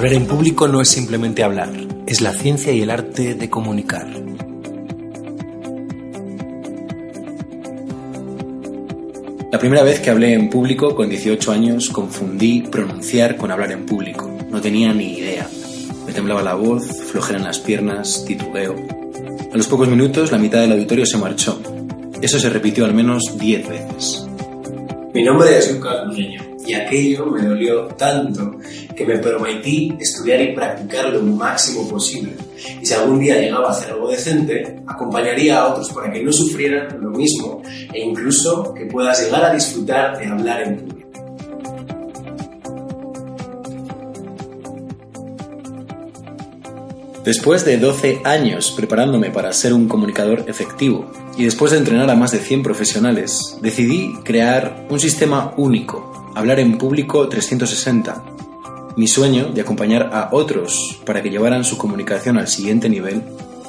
Hablar en público no es simplemente hablar, es la ciencia y el arte de comunicar. La primera vez que hablé en público, con 18 años, confundí pronunciar con hablar en público. No tenía ni idea. Me temblaba la voz, flojera en las piernas, titubeo. A los pocos minutos, la mitad del auditorio se marchó. Eso se repitió al menos 10 veces. Mi nombre es Lucas Burgueño y aquello me dolió tanto que me prometí estudiar y practicar lo máximo posible. Y si algún día llegaba a hacer algo decente, acompañaría a otros para que no sufrieran lo mismo e incluso que puedas llegar a disfrutar de hablar en público. Después de 12 años preparándome para ser un comunicador efectivo y después de entrenar a más de 100 profesionales, decidí crear un sistema único, hablar en público 360. Mi sueño de acompañar a otros para que llevaran su comunicación al siguiente nivel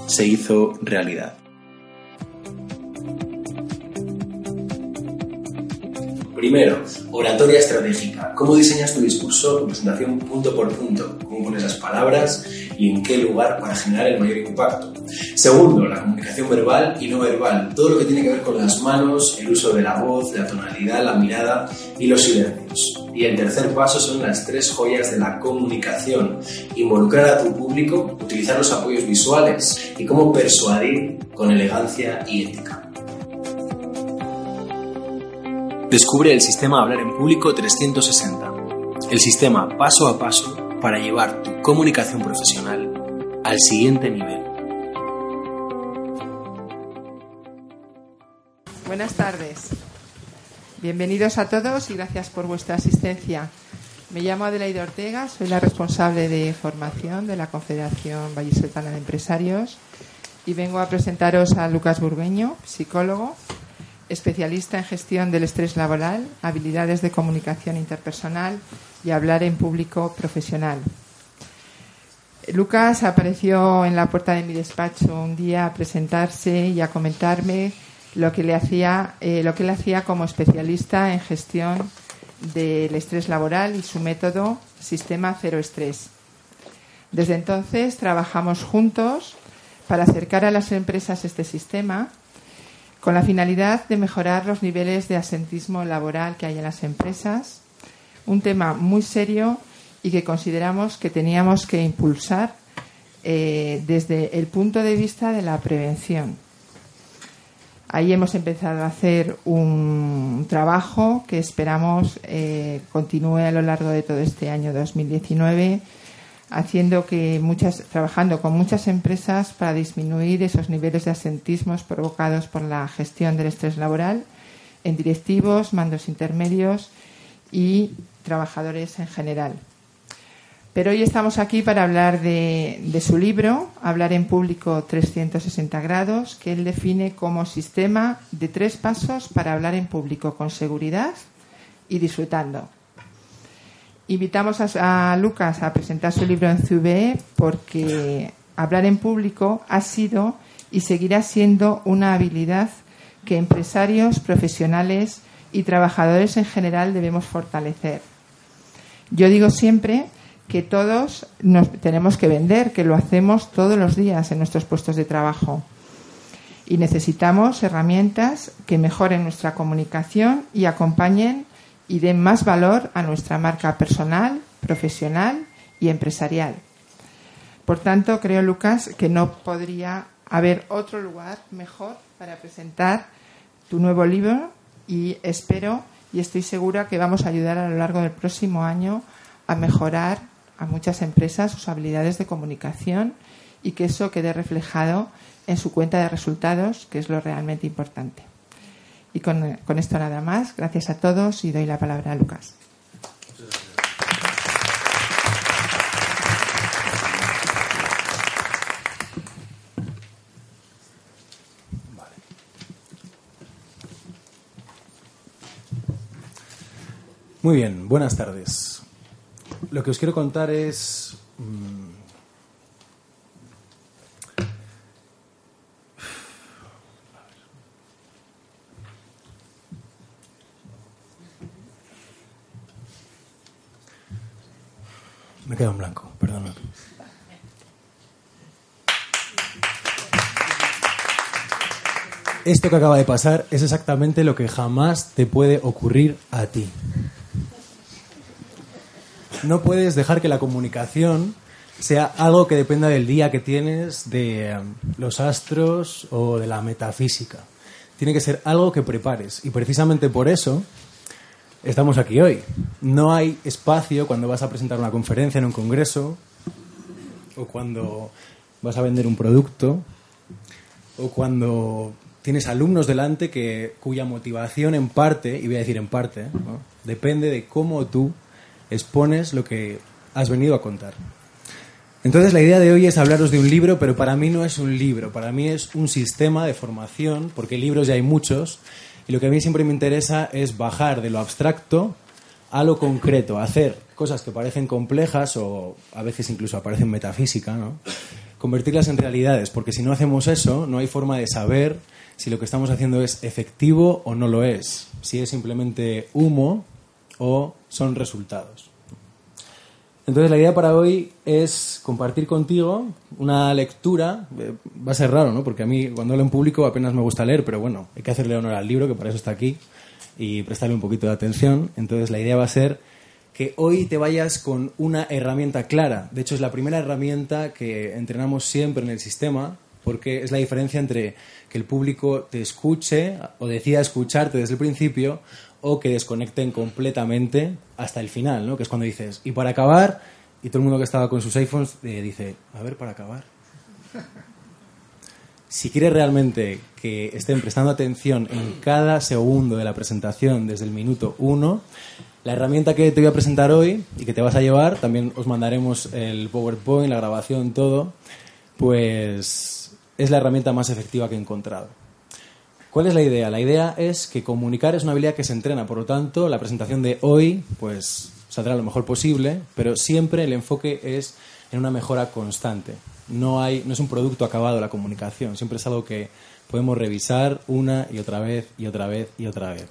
se hizo realidad. Primero, oratoria estratégica. ¿Cómo diseñas tu discurso, tu presentación punto por punto? ¿Cómo pones las palabras y en qué lugar para generar el mayor impacto? Segundo, la comunicación verbal y no verbal. Todo lo que tiene que ver con las manos, el uso de la voz, la tonalidad, la mirada y los silencios. Y el tercer paso son las tres joyas de la comunicación. Involucrar a tu público, utilizar los apoyos visuales y cómo persuadir con elegancia y ética. Descubre el sistema Hablar en Público 360, el sistema paso a paso para llevar tu comunicación profesional al siguiente nivel. Buenas tardes. Bienvenidos a todos y gracias por vuestra asistencia. Me llamo Adelaide Ortega, soy la responsable de formación de la Confederación Vallisoletana de Empresarios y vengo a presentaros a Lucas Burgueño, psicólogo, especialista en gestión del estrés laboral, habilidades de comunicación interpersonal y hablar en público profesional. Lucas apareció en la puerta de mi despacho un día a presentarse y a comentarme lo que le hacía, eh, lo que él hacía como especialista en gestión del estrés laboral y su método Sistema Cero Estrés. Desde entonces trabajamos juntos para acercar a las empresas este sistema con la finalidad de mejorar los niveles de asentismo laboral que hay en las empresas, un tema muy serio y que consideramos que teníamos que impulsar eh, desde el punto de vista de la prevención. Ahí hemos empezado a hacer un trabajo que esperamos eh, continúe a lo largo de todo este año 2019 haciendo que muchas, trabajando con muchas empresas para disminuir esos niveles de asentismos provocados por la gestión del estrés laboral en directivos, mandos intermedios y trabajadores en general. Pero hoy estamos aquí para hablar de, su libro, Hablar en Público 360 grados, que él define como sistema de tres pasos para hablar en público con seguridad y disfrutando. Invitamos a, Lucas a presentar su libro en CVE porque hablar en público ha sido y seguirá siendo una habilidad que empresarios, profesionales y trabajadores en general debemos fortalecer. Yo digo siempre que todos nos tenemos que vender, que lo hacemos todos los días en nuestros puestos de trabajo. Y necesitamos herramientas que mejoren nuestra comunicación y acompañen y den más valor a nuestra marca personal, profesional y empresarial. Por tanto, creo, Lucas, que no podría haber otro lugar mejor para presentar tu nuevo libro y espero y estoy segura que vamos a ayudar a lo largo del próximo año a mejorar a muchas empresas sus habilidades de comunicación y que eso quede reflejado en su cuenta de resultados, que es lo realmente importante. Y con, con esto nada más. Gracias a todos y doy la palabra a Lucas. Muy bien, buenas tardes. Lo que os quiero contar es... Mmm, Me quedo en blanco, perdón. Esto que acaba de pasar es exactamente lo que jamás te puede ocurrir a ti. No puedes dejar que la comunicación sea algo que dependa del día que tienes, de um, los astros o de la metafísica. Tiene que ser algo que prepares. Y precisamente por eso estamos aquí hoy. No hay espacio cuando vas a presentar una conferencia en un congreso o cuando vas a vender un producto o cuando tienes alumnos delante que, cuya motivación en parte, y voy a decir en parte, depende de cómo tú expones lo que has venido a contar. Entonces la idea de hoy es hablaros de un libro, pero para mí no es un libro, para mí es un sistema de formación, porque libros ya hay muchos, y lo que a mí siempre me interesa es bajar de lo abstracto a lo concreto, hacer cosas que parecen complejas o a veces incluso aparecen metafísica, ¿no? convertirlas en realidades, porque si no hacemos eso, no hay forma de saber si lo que estamos haciendo es efectivo o no lo es, si es simplemente humo o son resultados. Entonces la idea para hoy es compartir contigo una lectura. Eh, va a ser raro, ¿no? Porque a mí cuando hablo en público apenas me gusta leer, pero bueno, hay que hacerle honor al libro, que para eso está aquí, y prestarle un poquito de atención. Entonces la idea va a ser que hoy te vayas con una herramienta clara. De hecho es la primera herramienta que entrenamos siempre en el sistema, porque es la diferencia entre que el público te escuche o decida escucharte desde el principio o que desconecten completamente hasta el final, ¿no? Que es cuando dices, y para acabar, y todo el mundo que estaba con sus iPhones eh, dice, a ver, para acabar. Si quieres realmente que estén prestando atención en cada segundo de la presentación desde el minuto uno, la herramienta que te voy a presentar hoy y que te vas a llevar, también os mandaremos el PowerPoint, la grabación, todo, pues es la herramienta más efectiva que he encontrado. ¿Cuál es la idea? La idea es que comunicar es una habilidad que se entrena, por lo tanto, la presentación de hoy, pues saldrá lo mejor posible, pero siempre el enfoque es en una mejora constante. No, hay, no es un producto acabado la comunicación, siempre es algo que podemos revisar una y otra vez y otra vez y otra vez.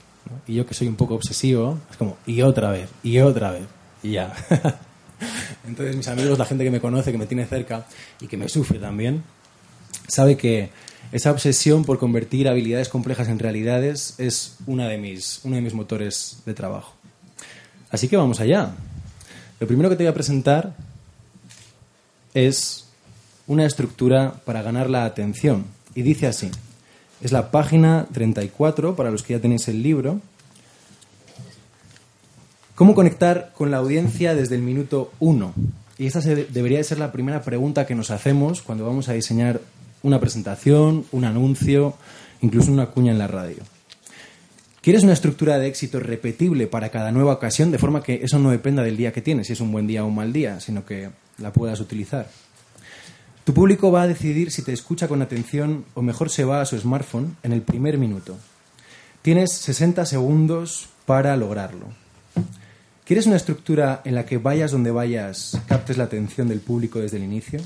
Y yo que soy un poco obsesivo, es como, y otra vez, y otra vez, y ya. Entonces mis amigos, la gente que me conoce, que me tiene cerca y que me sufre también, sabe que esa obsesión por convertir habilidades complejas en realidades es una de mis, uno de mis motores de trabajo. Así que vamos allá. Lo primero que te voy a presentar es una estructura para ganar la atención. Y dice así. Es la página 34, para los que ya tenéis el libro. ¿Cómo conectar con la audiencia desde el minuto 1? Y esta debería de ser la primera pregunta que nos hacemos cuando vamos a diseñar una presentación, un anuncio, incluso una cuña en la radio. ¿Quieres una estructura de éxito repetible para cada nueva ocasión, de forma que eso no dependa del día que tienes, si es un buen día o un mal día, sino que la puedas utilizar? Tu público va a decidir si te escucha con atención o mejor se va a su smartphone en el primer minuto. Tienes 60 segundos para lograrlo. ¿Quieres una estructura en la que vayas donde vayas, captes la atención del público desde el inicio?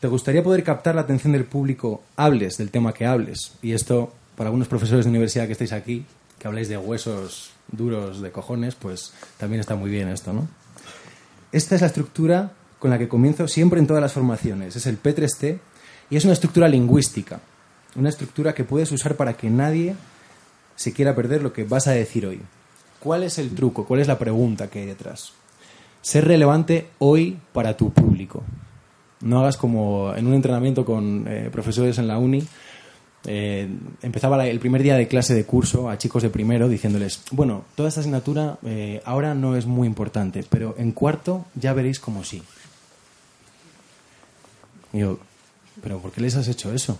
¿Te gustaría poder captar la atención del público, hables del tema que hables? Y esto, para algunos profesores de universidad que estáis aquí, que habláis de huesos duros de cojones, pues también está muy bien esto, ¿no? Esta es la estructura con la que comienzo siempre en todas las formaciones. Es el P3T y es una estructura lingüística. Una estructura que puedes usar para que nadie se quiera perder lo que vas a decir hoy. ¿Cuál es el truco? ¿Cuál es la pregunta que hay detrás? Ser relevante hoy para tu público. No hagas como en un entrenamiento con eh, profesores en la uni. Eh, empezaba el primer día de clase de curso a chicos de primero diciéndoles, bueno, toda esta asignatura eh, ahora no es muy importante, pero en cuarto ya veréis como sí. Y yo, pero ¿por qué les has hecho eso?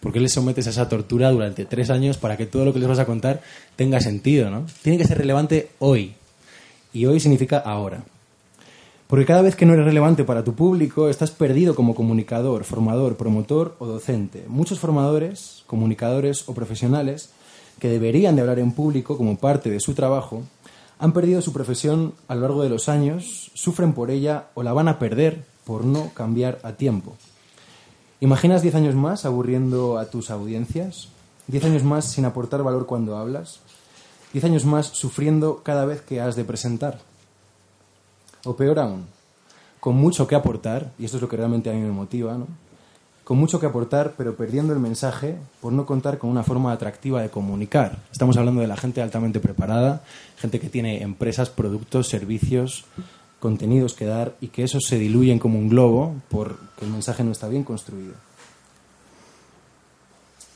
¿Por qué les sometes a esa tortura durante tres años para que todo lo que les vas a contar tenga sentido? ¿no? Tiene que ser relevante hoy. Y hoy significa ahora. Porque cada vez que no eres relevante para tu público, estás perdido como comunicador, formador, promotor o docente. Muchos formadores, comunicadores o profesionales que deberían de hablar en público como parte de su trabajo, han perdido su profesión a lo largo de los años, sufren por ella o la van a perder por no cambiar a tiempo. ¿Imaginas 10 años más aburriendo a tus audiencias? ¿10 años más sin aportar valor cuando hablas? ¿10 años más sufriendo cada vez que has de presentar? O peor aún, con mucho que aportar, y esto es lo que realmente a mí me motiva, ¿no? con mucho que aportar, pero perdiendo el mensaje por no contar con una forma atractiva de comunicar. Estamos hablando de la gente altamente preparada, gente que tiene empresas, productos, servicios, contenidos que dar y que esos se diluyen como un globo porque el mensaje no está bien construido.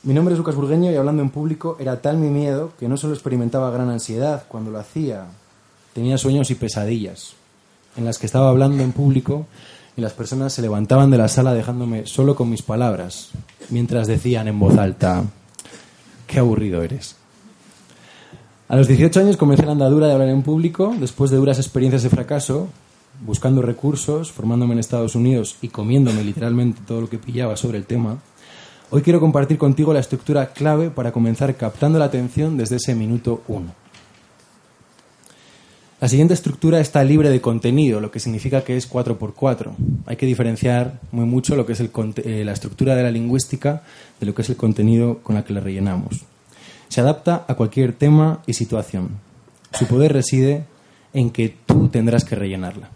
Mi nombre es Lucas Burgueño y hablando en público era tal mi miedo que no solo experimentaba gran ansiedad cuando lo hacía, tenía sueños y pesadillas en las que estaba hablando en público y las personas se levantaban de la sala dejándome solo con mis palabras, mientras decían en voz alta, qué aburrido eres. A los 18 años comencé la andadura de hablar en público, después de duras experiencias de fracaso, buscando recursos, formándome en Estados Unidos y comiéndome literalmente todo lo que pillaba sobre el tema. Hoy quiero compartir contigo la estructura clave para comenzar captando la atención desde ese minuto uno. La siguiente estructura está libre de contenido, lo que significa que es 4x4. Hay que diferenciar muy mucho lo que es eh, la estructura de la lingüística de lo que es el contenido con la que la rellenamos. Se adapta a cualquier tema y situación. Su poder reside en que tú tendrás que rellenarla.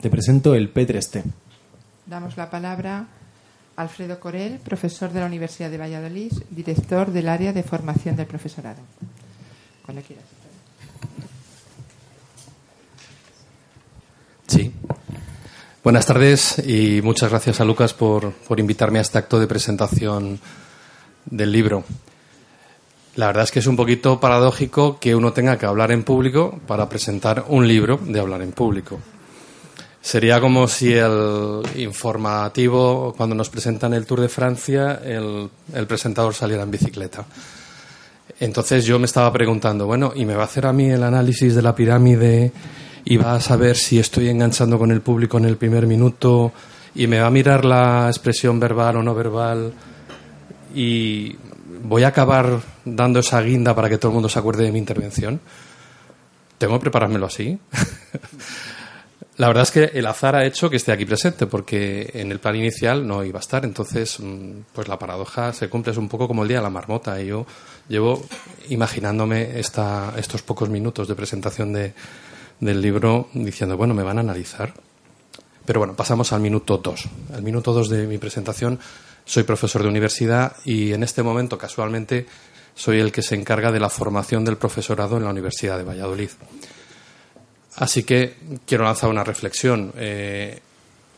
Te presento el P3T. Damos la palabra a Alfredo Corel, profesor de la Universidad de Valladolid, director del área de formación del profesorado. Cuando quieras. Sí. Buenas tardes y muchas gracias a Lucas por, invitarme a este acto de presentación del libro. La verdad es que es un poquito paradójico que uno tenga que hablar en público para presentar un libro de hablar en público. Sería como si el informativo, cuando nos presentan el Tour de Francia, el, el presentador saliera en bicicleta. Entonces yo me estaba preguntando, bueno, ¿y me va a hacer a mí el análisis de la pirámide y va a saber si estoy enganchando con el público en el primer minuto y me va a mirar la expresión verbal o no verbal y voy a acabar dando esa guinda para que todo el mundo se acuerde de mi intervención. Tengo que preparármelo así. la verdad es que el azar ha hecho que esté aquí presente, porque en el plan inicial no iba a estar. Entonces, mm, pues la paradoja se cumple, es un poco como el día de la marmota. Y yo llevo imaginándome esta, estos pocos minutos de presentación de, del libro diciendo, bueno, me van a analizar. Pero bueno, pasamos al minuto 2. Al minuto 2 de mi presentación soy profesor de universidad y en este momento, casualmente, soy el que se encarga de la formación del profesorado en la Universidad de Valladolid. Así que quiero lanzar una reflexión. Eh,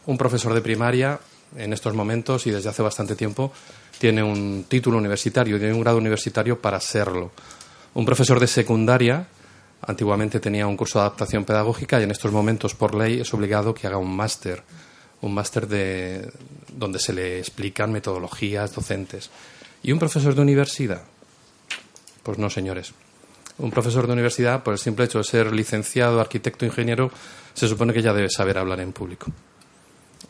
un profesor de primaria, en estos momentos y desde hace bastante tiempo, tiene un título universitario, tiene un grado universitario para serlo. Un profesor de secundaria Antiguamente tenía un curso de adaptación pedagógica y en estos momentos, por ley, es obligado que haga un máster, un máster de donde se le explican metodologías docentes. ¿Y un profesor de universidad? Pues no, señores. Un profesor de universidad, por el simple hecho de ser licenciado, arquitecto, ingeniero, se supone que ya debe saber hablar en público.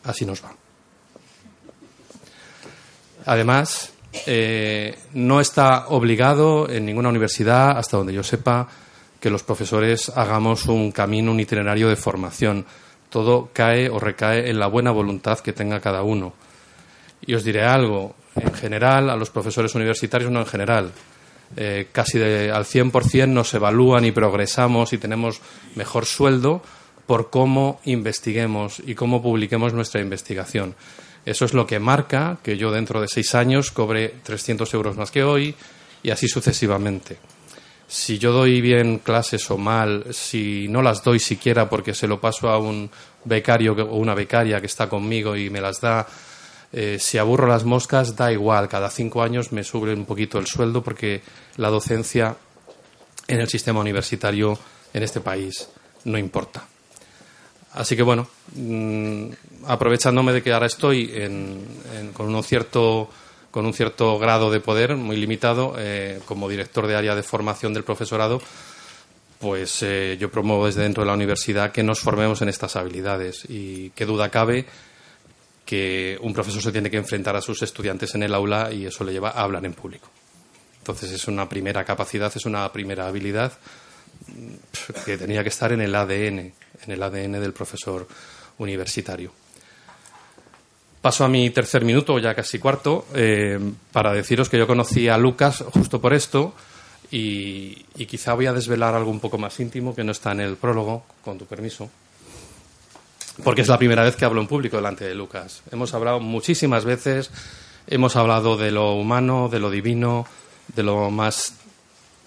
Así nos va. Además, eh, no está obligado en ninguna universidad, hasta donde yo sepa, que los profesores hagamos un camino, un itinerario de formación. Todo cae o recae en la buena voluntad que tenga cada uno. Y os diré algo, en general, a los profesores universitarios, no en general, eh, casi de, al 100% nos evalúan y progresamos y tenemos mejor sueldo por cómo investiguemos y cómo publiquemos nuestra investigación. Eso es lo que marca que yo dentro de seis años cobre 300 euros más que hoy y así sucesivamente si yo doy bien clases o mal, si no las doy siquiera porque se lo paso a un becario o una becaria que está conmigo y me las da, eh, si aburro las moscas, da igual, cada cinco años me sube un poquito el sueldo porque la docencia en el sistema universitario en este país no importa. Así que bueno, mm, aprovechándome de que ahora estoy con un cierto con un cierto grado de poder, muy limitado, eh, como director de área de formación del profesorado, pues eh, yo promuevo desde dentro de la universidad que nos formemos en estas habilidades. Y qué duda cabe que un profesor se tiene que enfrentar a sus estudiantes en el aula y eso le lleva a hablar en público. Entonces es una primera capacidad, es una primera habilidad que tenía que estar en el ADN, en el ADN del profesor universitario. Paso a mi tercer minuto, ya casi cuarto, eh, para deciros que yo conocí a Lucas justo por esto y, quizá voy a desvelar algo un poco más íntimo que no está en el prólogo, con tu permiso. porque es la primera vez que hablo en público delante de Lucas. Hemos hablado muchísimas veces, hemos hablado de lo humano, de lo divino, de lo más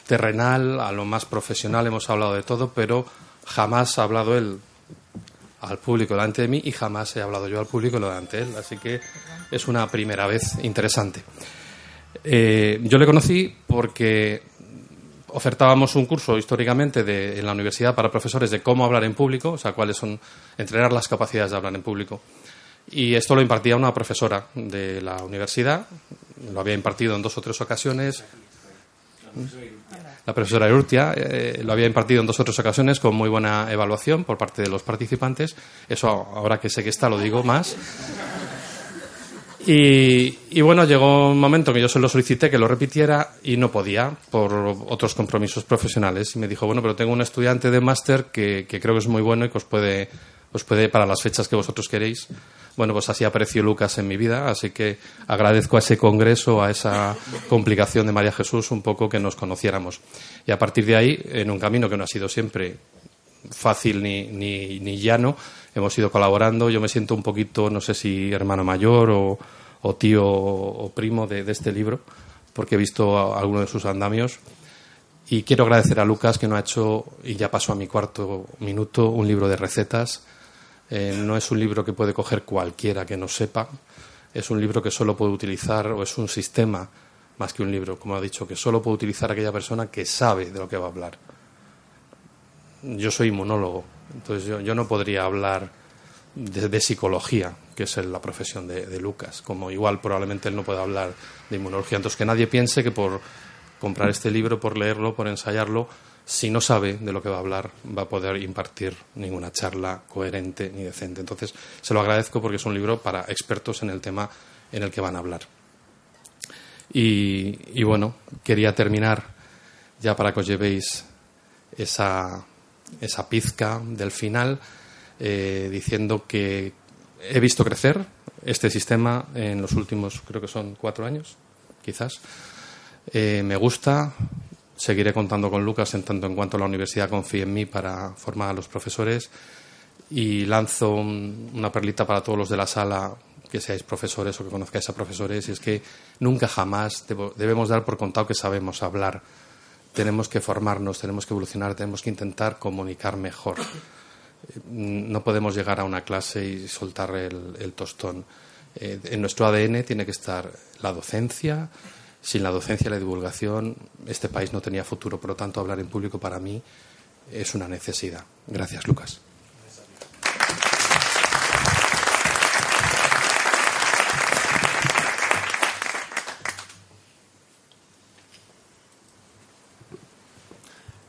terrenal a lo más profesional, hemos hablado de todo, pero jamás ha hablado él al público delante de mí y jamás he hablado yo al público delante de él. Así que es una primera vez interesante. Eh, yo le conocí porque ofertábamos un curso históricamente de, en la universidad para profesores de cómo hablar en público, o sea, cuáles son, entrenar las capacidades de hablar en público. Y esto lo impartía una profesora de la universidad, lo había impartido en dos o tres ocasiones. La profesora Urtia eh, lo había impartido en dos o tres ocasiones con muy buena evaluación por parte de los participantes. Eso ahora que sé que está lo digo más. Y, bueno, llegó un momento que yo se lo solicité que lo repitiera y no podía por otros compromisos profesionales. Y me dijo, bueno, pero tengo un estudiante de máster que, creo que es muy bueno y que os puede, os puede, para las fechas que vosotros queréis. Bueno, pues así apareció Lucas en mi vida, así que agradezco a ese congreso, a esa complicación de María Jesús, un poco que nos conociéramos. Y a partir de ahí, en un camino que no ha sido siempre fácil ni, ni, ni llano, hemos ido colaborando. Yo me siento un poquito, no sé si hermano mayor o, tío o primo de, este libro, porque he visto algunos de sus andamios. Y quiero agradecer a Lucas que no ha hecho, y ya pasó a mi cuarto minuto, un libro de recetas. Eh, no es un libro que puede coger cualquiera que no sepa. Es un libro que solo puede utilizar, o es un sistema más que un libro, como ha dicho, que solo puede utilizar aquella persona que sabe de lo que va a hablar. Yo soy inmunólogo, entonces yo, no podría hablar de, psicología, que es la profesión de, Lucas, como igual probablemente él no pueda hablar de inmunología. Entonces que nadie piense que por comprar este libro, por leerlo, por ensayarlo, si no sabe de lo que va a hablar, va a poder impartir ninguna charla coherente ni decente. Entonces se lo agradezco porque es un libro para expertos en el tema en el que van a hablar. Y, bueno, quería terminar ya para que os llevéis esa esa pizca del final, eh, diciendo que he visto crecer este sistema en los últimos, creo que son cuatro años, quizás. Eh, me gusta, seguiré contando con Lucas en tanto en cuanto la universidad confíe en mí para formar a los profesores y lanzo una perlita para todos los de la sala que seáis profesores o que conozcáis a profesores y es que nunca jamás debemos dar por contado que sabemos hablar tenemos que formarnos, tenemos que evolucionar, tenemos que intentar comunicar mejor. No podemos llegar a una clase y soltar el, tostón. Eh, en nuestro ADN tiene que estar la docencia. Sin la docencia y la divulgación, este país no tenía futuro. Por lo tanto, hablar en público para mí es una necesidad. Gracias, Lucas.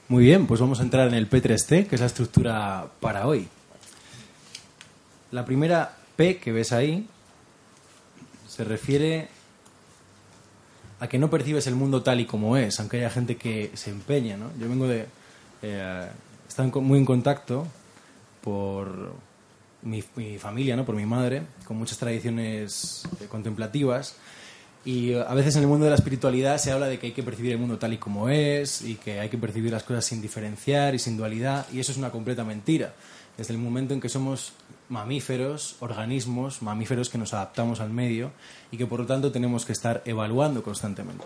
Muy bien, pues vamos a entrar en el P3T, que es la estructura para hoy. La primera P que ves ahí se refiere a que no percibes el mundo tal y como es, aunque haya gente que se empeña. ¿no? Yo vengo de... Eh, estar muy en contacto por mi, mi, familia, ¿no? por mi madre, con muchas tradiciones eh, contemplativas y a veces en el mundo de la espiritualidad se habla de que hay que percibir el mundo tal y como es y que hay que percibir las cosas sin diferenciar y sin dualidad. Y eso es una completa mentira. Desde el momento en que somos mamíferos, organismos, mamíferos que nos adaptamos al medio y que por lo tanto tenemos que estar evaluando constantemente.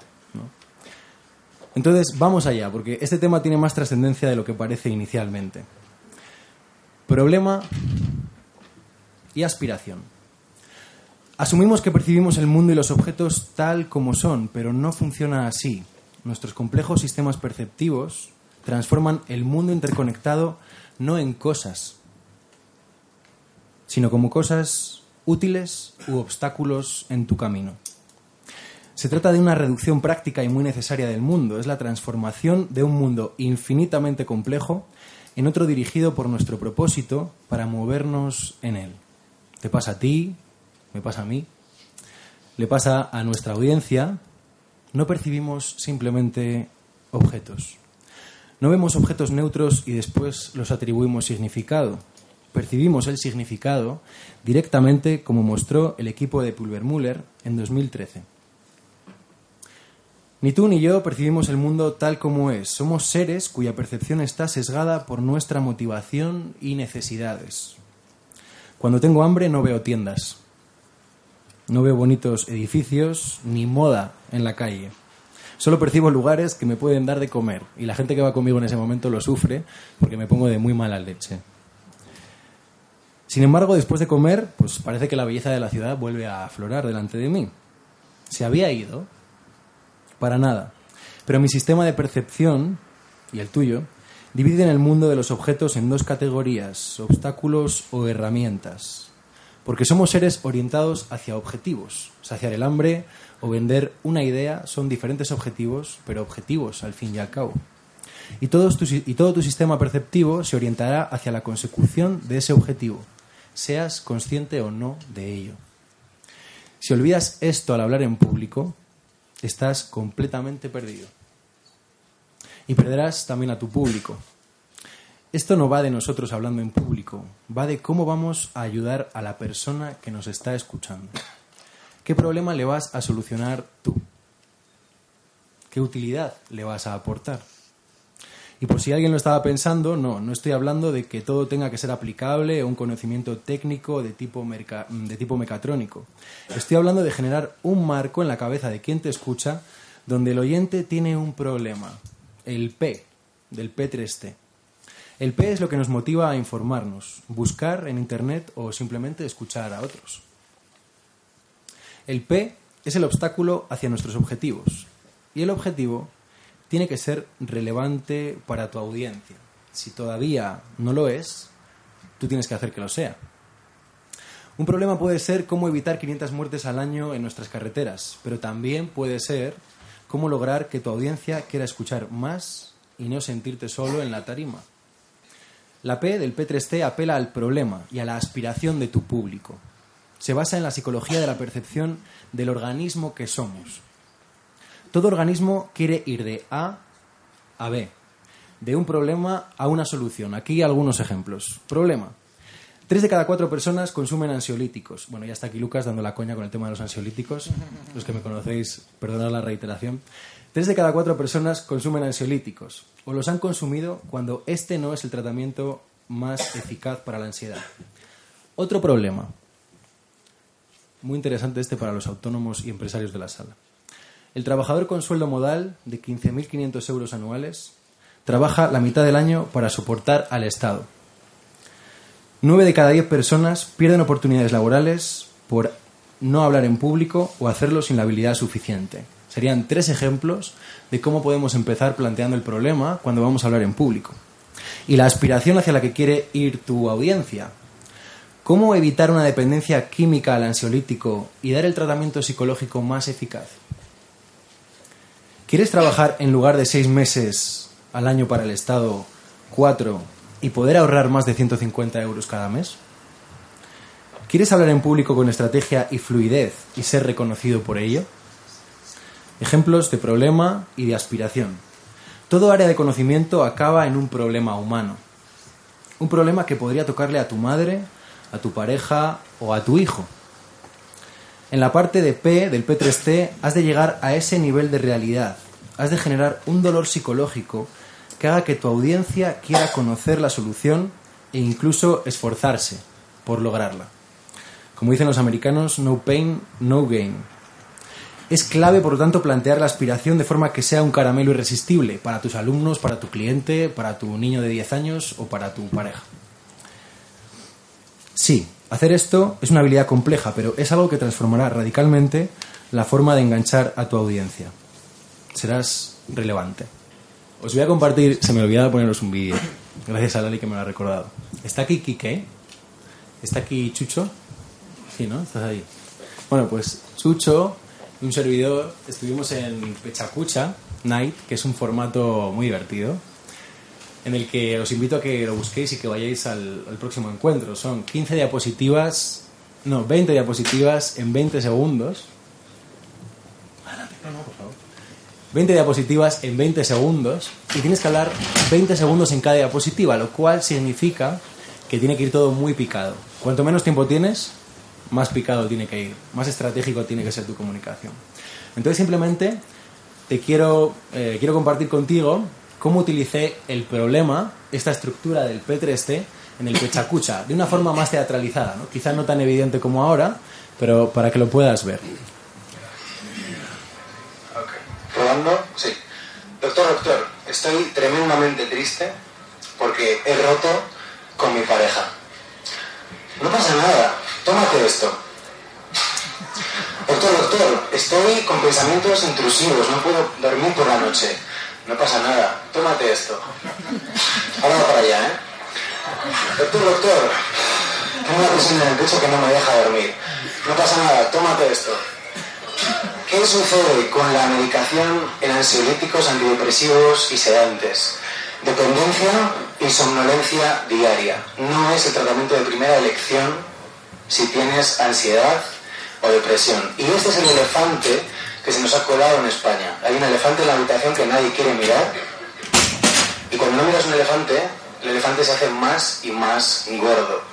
Entonces, vamos allá, porque este tema tiene más trascendencia de lo que parece inicialmente. Problema y aspiración. Asumimos que percibimos el mundo y los objetos tal como son, pero no funciona así. Nuestros complejos sistemas perceptivos transforman el mundo interconectado no en cosas, sino como cosas útiles u obstáculos en tu camino. Se trata de una reducción práctica y muy necesaria del mundo. Es la transformación de un mundo infinitamente complejo en otro dirigido por nuestro propósito para movernos en él. Te pasa a ti, me pasa a mí, le pasa a nuestra audiencia, no percibimos simplemente objetos. No vemos objetos neutros y después los atribuimos significado. Percibimos el significado directamente como mostró el equipo de Pulvermüller en 2013. Ni tú ni yo percibimos el mundo tal como es. Somos seres cuya percepción está sesgada por nuestra motivación y necesidades. Cuando tengo hambre no veo tiendas. No veo bonitos edificios ni moda en la calle. Solo percibo lugares que me pueden dar de comer y la gente que va conmigo en ese momento lo sufre porque me pongo de muy mala leche. Sin embargo, después de comer, pues parece que la belleza de la ciudad vuelve a aflorar delante de mí. Se había ido. Para nada. Pero mi sistema de percepción, y el tuyo, dividen el mundo de los objetos en dos categorías, obstáculos o herramientas. Porque somos seres orientados hacia objetivos. Saciar el hambre o vender una idea son diferentes objetivos, pero objetivos al fin y al cabo. Y todo, tu, y todo tu sistema perceptivo se orientará hacia la consecución de ese objetivo, seas consciente o no de ello. Si olvidas esto al hablar en público, estás completamente perdido y perderás también a tu público. Esto no va de nosotros hablando en público, va de cómo vamos a ayudar a la persona que nos está escuchando. ¿Qué problema le vas a solucionar tú? ¿Qué utilidad le vas a aportar? Y por si alguien lo estaba pensando, no, no estoy hablando de que todo tenga que ser aplicable o un conocimiento técnico de tipo, de tipo mecatrónico. Estoy hablando de generar un marco en la cabeza de quien te escucha donde el oyente tiene un problema, el P del P3T. El P es lo que nos motiva a informarnos, buscar en Internet o simplemente escuchar a otros. El P es el obstáculo hacia nuestros objetivos y el objetivo tiene que ser relevante para tu audiencia. Si todavía no lo es, tú tienes que hacer que lo sea. Un problema puede ser cómo evitar 500 muertes al año en nuestras carreteras, pero también puede ser cómo lograr que tu audiencia quiera escuchar más y no sentirte solo en la tarima. La P del P3T apela al problema y a la aspiración de tu público. Se basa en la psicología de la percepción del organismo que somos. Todo organismo quiere ir de A a B, de un problema a una solución. Aquí algunos ejemplos. Problema. Tres de cada cuatro personas consumen ansiolíticos. Bueno, ya está aquí Lucas dando la coña con el tema de los ansiolíticos. Los que me conocéis, perdonad la reiteración. Tres de cada cuatro personas consumen ansiolíticos o los han consumido cuando este no es el tratamiento más eficaz para la ansiedad. Otro problema. Muy interesante este para los autónomos y empresarios de la sala. El trabajador con sueldo modal de 15.500 euros anuales trabaja la mitad del año para soportar al Estado Nueve de cada diez personas pierden oportunidades laborales por no hablar en público o hacerlo sin la habilidad suficiente. Serían tres ejemplos de cómo podemos empezar planteando el problema cuando vamos a hablar en público. Y la aspiración hacia la que quiere ir tu audiencia. ¿Cómo evitar una dependencia química al ansiolítico y dar el tratamiento psicológico más eficaz? ¿Quieres trabajar en lugar de seis meses al año para el Estado, cuatro y poder ahorrar más de 150 euros cada mes? ¿Quieres hablar en público con estrategia y fluidez y ser reconocido por ello? Ejemplos de problema y de aspiración. Todo área de conocimiento acaba en un problema humano. Un problema que podría tocarle a tu madre, a tu pareja o a tu hijo. En la parte de P del P3T has de llegar a ese nivel de realidad. Has de generar un dolor psicológico que haga que tu audiencia quiera conocer la solución e incluso esforzarse por lograrla. Como dicen los americanos, no pain, no gain. Es clave, por lo tanto, plantear la aspiración de forma que sea un caramelo irresistible para tus alumnos, para tu cliente, para tu niño de 10 años o para tu pareja. Sí, hacer esto es una habilidad compleja, pero es algo que transformará radicalmente la forma de enganchar a tu audiencia. Serás relevante. Os voy a compartir, se me olvidaba poneros un vídeo. Gracias a Lali que me lo ha recordado. ¿Está aquí Kike? ¿Está aquí Chucho? Sí, ¿no? Estás ahí. Bueno, pues Chucho y un servidor estuvimos en Pechacucha Night, que es un formato muy divertido, en el que os invito a que lo busquéis y que vayáis al, al próximo encuentro. Son 15 diapositivas, no, 20 diapositivas en 20 segundos 20 diapositivas en 20 segundos y tienes que hablar 20 segundos en cada diapositiva, lo cual significa que tiene que ir todo muy picado. Cuanto menos tiempo tienes, más picado tiene que ir, más estratégico tiene que ser tu comunicación. Entonces simplemente te quiero, eh, quiero compartir contigo cómo utilicé el problema, esta estructura del P3T, en el pechacucha, de una forma más teatralizada, ¿no? quizá no tan evidente como ahora, pero para que lo puedas ver. ¿Probando? Sí. Doctor, doctor, estoy tremendamente triste porque he roto con mi pareja. No pasa nada, tómate esto. Doctor, doctor, estoy con pensamientos intrusivos, no puedo dormir por la noche. No pasa nada, tómate esto. Ahora para allá, ¿eh? Doctor, doctor, tengo una presión en el pecho que no me deja dormir. No pasa nada, tómate esto. ¿Qué sucede con la medicación en ansiolíticos, antidepresivos y sedantes? Dependencia y somnolencia diaria. No es el tratamiento de primera elección si tienes ansiedad o depresión. Y este es el elefante que se nos ha colado en España. Hay un elefante en la habitación que nadie quiere mirar. Y cuando no miras un elefante, el elefante se hace más y más gordo.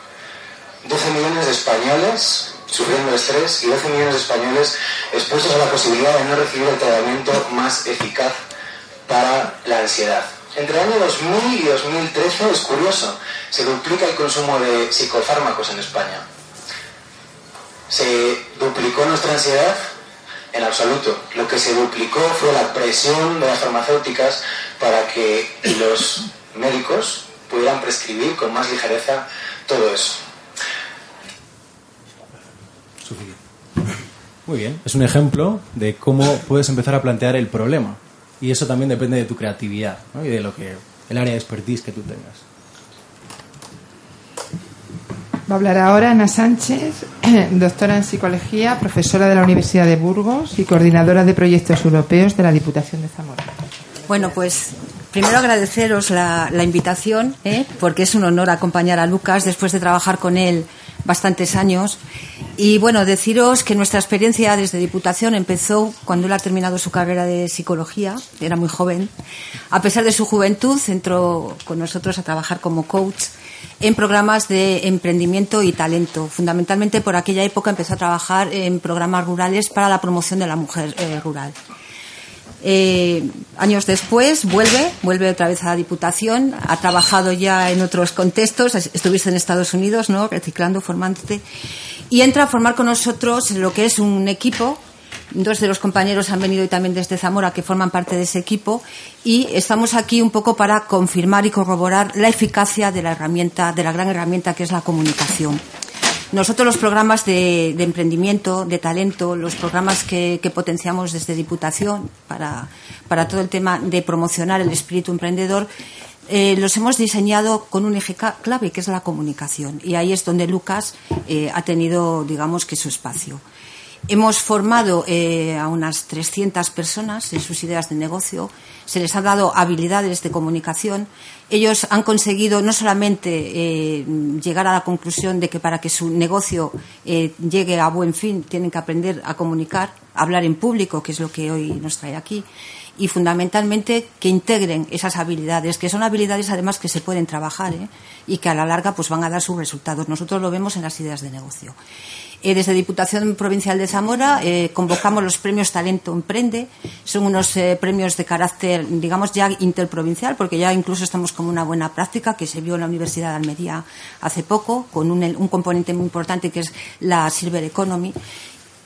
12 millones de españoles sufriendo estrés y 12 millones de españoles expuestos a la posibilidad de no recibir el tratamiento más eficaz para la ansiedad. Entre el año 2000 y 2013 es curioso, se duplica el consumo de psicofármacos en España. ¿Se duplicó nuestra ansiedad? En absoluto. Lo que se duplicó fue la presión de las farmacéuticas para que los médicos pudieran prescribir con más ligereza todo eso. Muy bien, es un ejemplo de cómo puedes empezar a plantear el problema. Y eso también depende de tu creatividad ¿no? y de lo que el área de expertise que tú tengas. Va a hablar ahora Ana Sánchez, doctora en psicología, profesora de la Universidad de Burgos y coordinadora de proyectos europeos de la Diputación de Zamora. Bueno, pues primero agradeceros la, invitación, ¿eh? porque es un honor acompañar a Lucas después de trabajar con él bastantes años. Y bueno, deciros que nuestra experiencia desde Diputación empezó cuando él ha terminado su carrera de psicología, era muy joven. A pesar de su juventud, entró con nosotros a trabajar como coach en programas de emprendimiento y talento. Fundamentalmente por aquella época empezó a trabajar en programas rurales para la promoción de la mujer eh, rural. Eh, años después vuelve, vuelve otra vez a la Diputación, ha trabajado ya en otros contextos, estuviste en Estados Unidos, ¿no? Reciclando, formándote, y entra a formar con nosotros lo que es un equipo. Dos de los compañeros han venido hoy también desde Zamora que forman parte de ese equipo y estamos aquí un poco para confirmar y corroborar la eficacia de la herramienta, de la gran herramienta que es la comunicación. Nosotros los programas de, emprendimiento, de talento, los programas que, potenciamos desde Diputación para, para, todo el tema de promocionar el espíritu emprendedor, eh, los hemos diseñado con un eje clave que es la comunicación. Y ahí es donde Lucas eh, ha tenido, digamos, que su espacio. Hemos formado eh, a unas 300 personas en sus ideas de negocio, se les ha dado habilidades de comunicación. Ellos han conseguido no solamente eh, llegar a la conclusión de que para que su negocio eh, llegue a buen fin tienen que aprender a comunicar, a hablar en público, que es lo que hoy nos trae aquí, y fundamentalmente que integren esas habilidades, que son habilidades además que se pueden trabajar ¿eh? y que a la larga pues van a dar sus resultados. Nosotros lo vemos en las ideas de negocio. Desde Diputación Provincial de Zamora eh, convocamos los premios Talento Emprende. Son unos eh, premios de carácter, digamos, ya interprovincial, porque ya incluso estamos como una buena práctica que se vio en la Universidad de Almería hace poco, con un, componente muy importante que es la Silver Economy.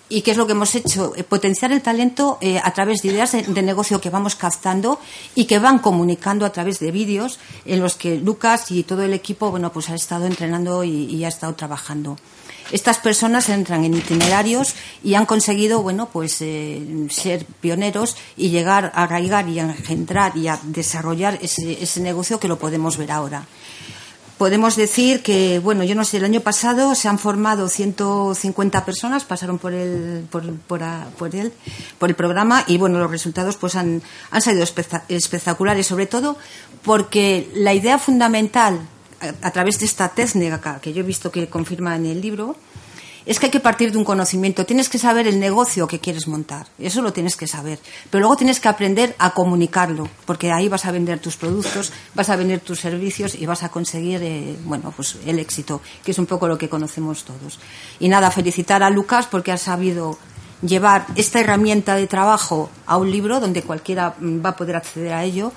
¿Y qué es lo que hemos hecho? Eh, potenciar el talento a través de ideas de, negocio que vamos captando y que van comunicando a través de vídeos en los que Lucas y todo el equipo bueno, pues ha estado entrenando y ha estado trabajando. Estas personas entran en itinerarios y han conseguido, bueno, pues eh, ser pioneros y llegar a arraigar y a engendrar y a desarrollar ese, negocio que lo podemos ver ahora. Podemos decir que, bueno, yo no sé, el año pasado se han formado 150 personas, pasaron por el, por, por, por el, por el programa y, bueno, los resultados pues han, han salido espectaculares, sobre todo porque la idea fundamental a, través de esta técnica que yo he visto que confirma en el libro, es que hay que partir de un conocimiento. Tienes que saber el negocio que quieres montar. Eso lo tienes que saber. Pero luego tienes que aprender a comunicarlo, porque ahí vas a vender tus productos, vas a vender tus servicios y vas a conseguir, eh, bueno, pues el éxito, que es un poco lo que conocemos todos. Y nada, felicitar a Lucas porque ha sabido llevar esta herramienta de trabajo a un libro donde cualquiera va a poder acceder a ello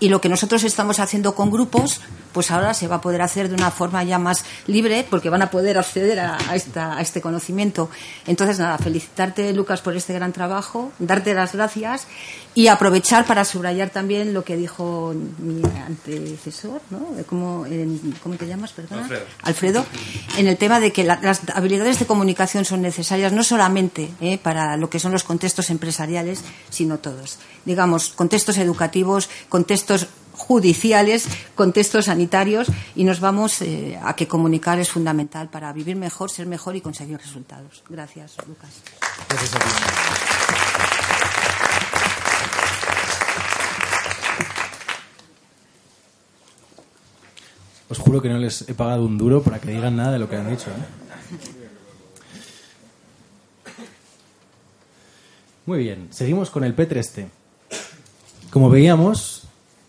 y lo que nosotros estamos haciendo con grupos, pues ahora se va a poder hacer de una forma ya más libre porque van a poder acceder a, esta, a este conocimiento. Entonces, nada, felicitarte, Lucas, por este gran trabajo, darte las gracias y aprovechar para subrayar también lo que dijo mi antecesor, ¿no? ¿Cómo, ¿cómo te llamas, perdona? Alfredo. en el tema de que las habilidades de comunicación son necesarias no solamente ¿eh? para lo que son los contextos empresariales, sino todos. Digamos, contextos educativos, contextos judiciales, contextos sanitarios y nos vamos eh, a que comunicar es fundamental para vivir mejor, ser mejor y conseguir resultados. Gracias, Lucas. Gracias Os juro que no les he pagado un duro para que digan nada de lo que han dicho. ¿eh? Muy bien, seguimos con el P3T. Como veíamos,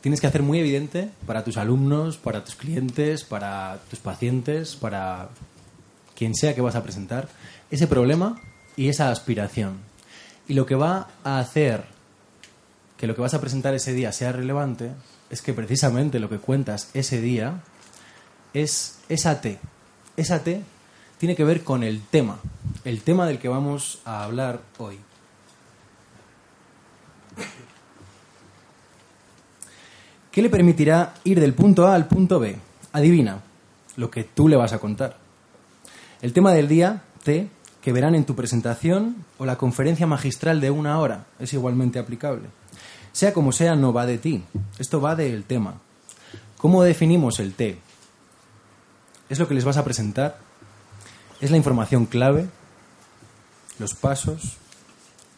tienes que hacer muy evidente para tus alumnos, para tus clientes, para tus pacientes, para quien sea que vas a presentar, ese problema y esa aspiración. Y lo que va a hacer que lo que vas a presentar ese día sea relevante es que precisamente lo que cuentas ese día es esa T. Esa T tiene que ver con el tema, el tema del que vamos a hablar hoy. ¿Qué le permitirá ir del punto A al punto B? Adivina lo que tú le vas a contar. El tema del día, T, que verán en tu presentación o la conferencia magistral de una hora, es igualmente aplicable. Sea como sea, no va de ti. Esto va del tema. ¿Cómo definimos el T? es lo que les vas a presentar, es la información clave, los pasos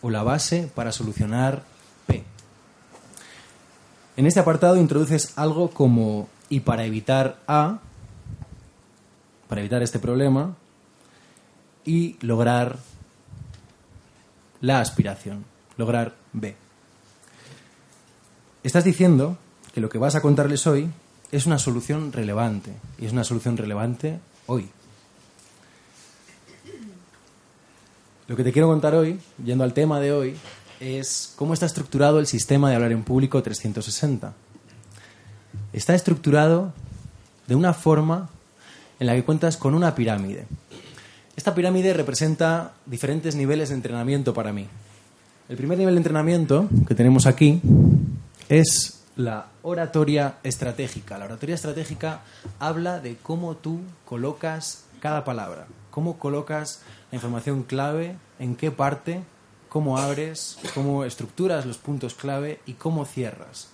o la base para solucionar P. En este apartado introduces algo como y para evitar A, para evitar este problema y lograr la aspiración, lograr B. Estás diciendo que lo que vas a contarles hoy es una solución relevante. Y es una solución relevante hoy. Lo que te quiero contar hoy, yendo al tema de hoy, es cómo está estructurado el sistema de hablar en público 360. Está estructurado de una forma en la que cuentas con una pirámide. Esta pirámide representa diferentes niveles de entrenamiento para mí. El primer nivel de entrenamiento que tenemos aquí es la oratoria estratégica. La oratoria estratégica habla de cómo tú colocas cada palabra, cómo colocas la información clave, en qué parte, cómo abres, cómo estructuras los puntos clave y cómo cierras.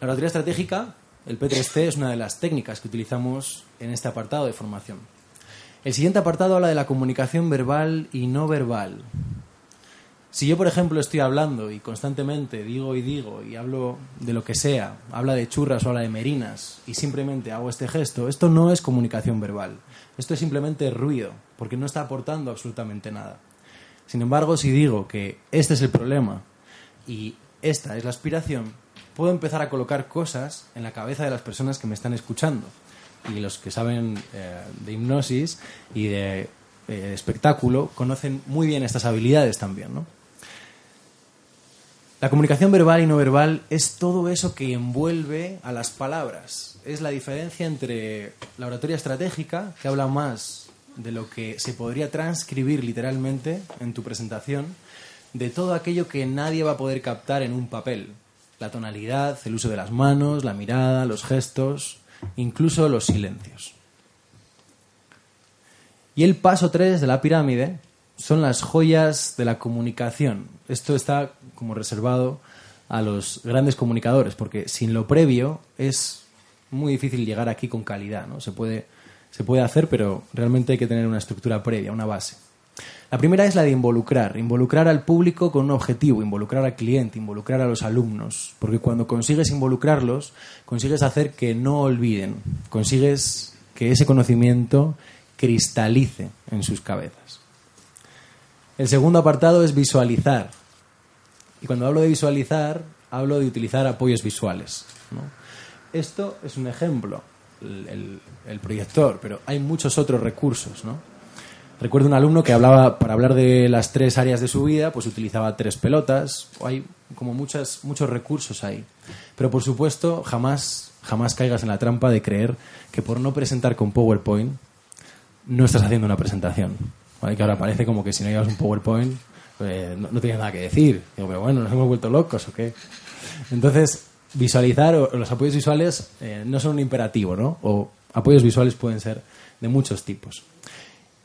La oratoria estratégica, el P3C, es una de las técnicas que utilizamos en este apartado de formación. El siguiente apartado habla de la comunicación verbal y no verbal. Si yo, por ejemplo, estoy hablando y constantemente digo y digo y hablo de lo que sea, habla de churras o habla de merinas y simplemente hago este gesto, esto no es comunicación verbal. Esto es simplemente ruido, porque no está aportando absolutamente nada. Sin embargo, si digo que este es el problema y esta es la aspiración, puedo empezar a colocar cosas en la cabeza de las personas que me están escuchando. Y los que saben eh, de hipnosis y de eh, espectáculo conocen muy bien estas habilidades también, ¿no? La comunicación verbal y no verbal es todo eso que envuelve a las palabras. Es la diferencia entre la oratoria estratégica, que habla más de lo que se podría transcribir literalmente en tu presentación, de todo aquello que nadie va a poder captar en un papel. La tonalidad, el uso de las manos, la mirada, los gestos, incluso los silencios. Y el paso 3 de la pirámide son las joyas de la comunicación. Esto está como reservado a los grandes comunicadores, porque sin lo previo es muy difícil llegar aquí con calidad. ¿no? Se, puede, se puede hacer, pero realmente hay que tener una estructura previa, una base. La primera es la de involucrar, involucrar al público con un objetivo, involucrar al cliente, involucrar a los alumnos, porque cuando consigues involucrarlos, consigues hacer que no olviden, consigues que ese conocimiento cristalice en sus cabezas. El segundo apartado es visualizar. Y cuando hablo de visualizar, hablo de utilizar apoyos visuales. Esto es un ejemplo, el, proyector, pero hay muchos otros recursos. Recuerdo un alumno que hablaba, para hablar de las tres áreas de su vida, pues utilizaba tres pelotas. Hay como muchas, muchos recursos ahí. Pero por supuesto, jamás, jamás caigas en la trampa de creer que por no presentar con PowerPoint no estás haciendo una presentación. Que ahora parece como que si no llevas un PowerPoint pues, no, no tienes nada que decir. Digo, pero bueno, ¿nos hemos vuelto locos o qué? Entonces, visualizar o, los apoyos visuales eh, no son un imperativo, ¿no? O apoyos visuales pueden ser de muchos tipos.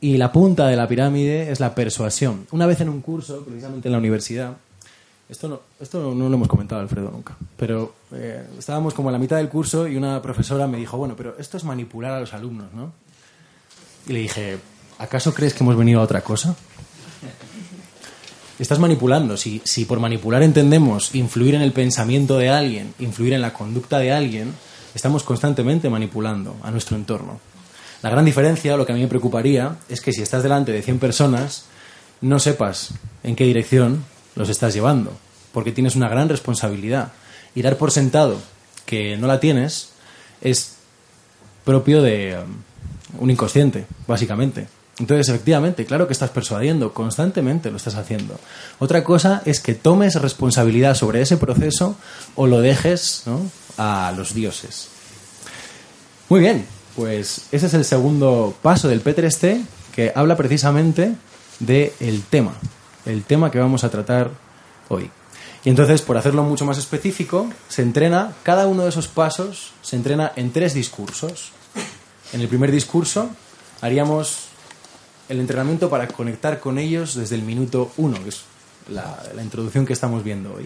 Y la punta de la pirámide es la persuasión. Una vez en un curso, precisamente en la universidad, esto no, esto no lo hemos comentado Alfredo nunca, pero eh, estábamos como a la mitad del curso y una profesora me dijo, bueno, pero esto es manipular a los alumnos, ¿no? Y le dije, ¿acaso crees que hemos venido a otra cosa? Estás manipulando. Si, si por manipular entendemos influir en el pensamiento de alguien, influir en la conducta de alguien, estamos constantemente manipulando a nuestro entorno. La gran diferencia, lo que a mí me preocuparía, es que si estás delante de 100 personas, no sepas en qué dirección los estás llevando, porque tienes una gran responsabilidad. Y dar por sentado que no la tienes es propio de um, un inconsciente, básicamente. Entonces, efectivamente, claro que estás persuadiendo, constantemente lo estás haciendo. Otra cosa es que tomes responsabilidad sobre ese proceso o lo dejes a los dioses. Muy bien, pues ese es el segundo paso del P3T que habla precisamente del tema, el tema que vamos a tratar hoy. Y entonces, por hacerlo mucho más específico, se entrena, cada uno de esos pasos se entrena en tres discursos. En el primer discurso haríamos el entrenamiento para conectar con ellos desde el minuto uno, que es la, la introducción que estamos viendo hoy.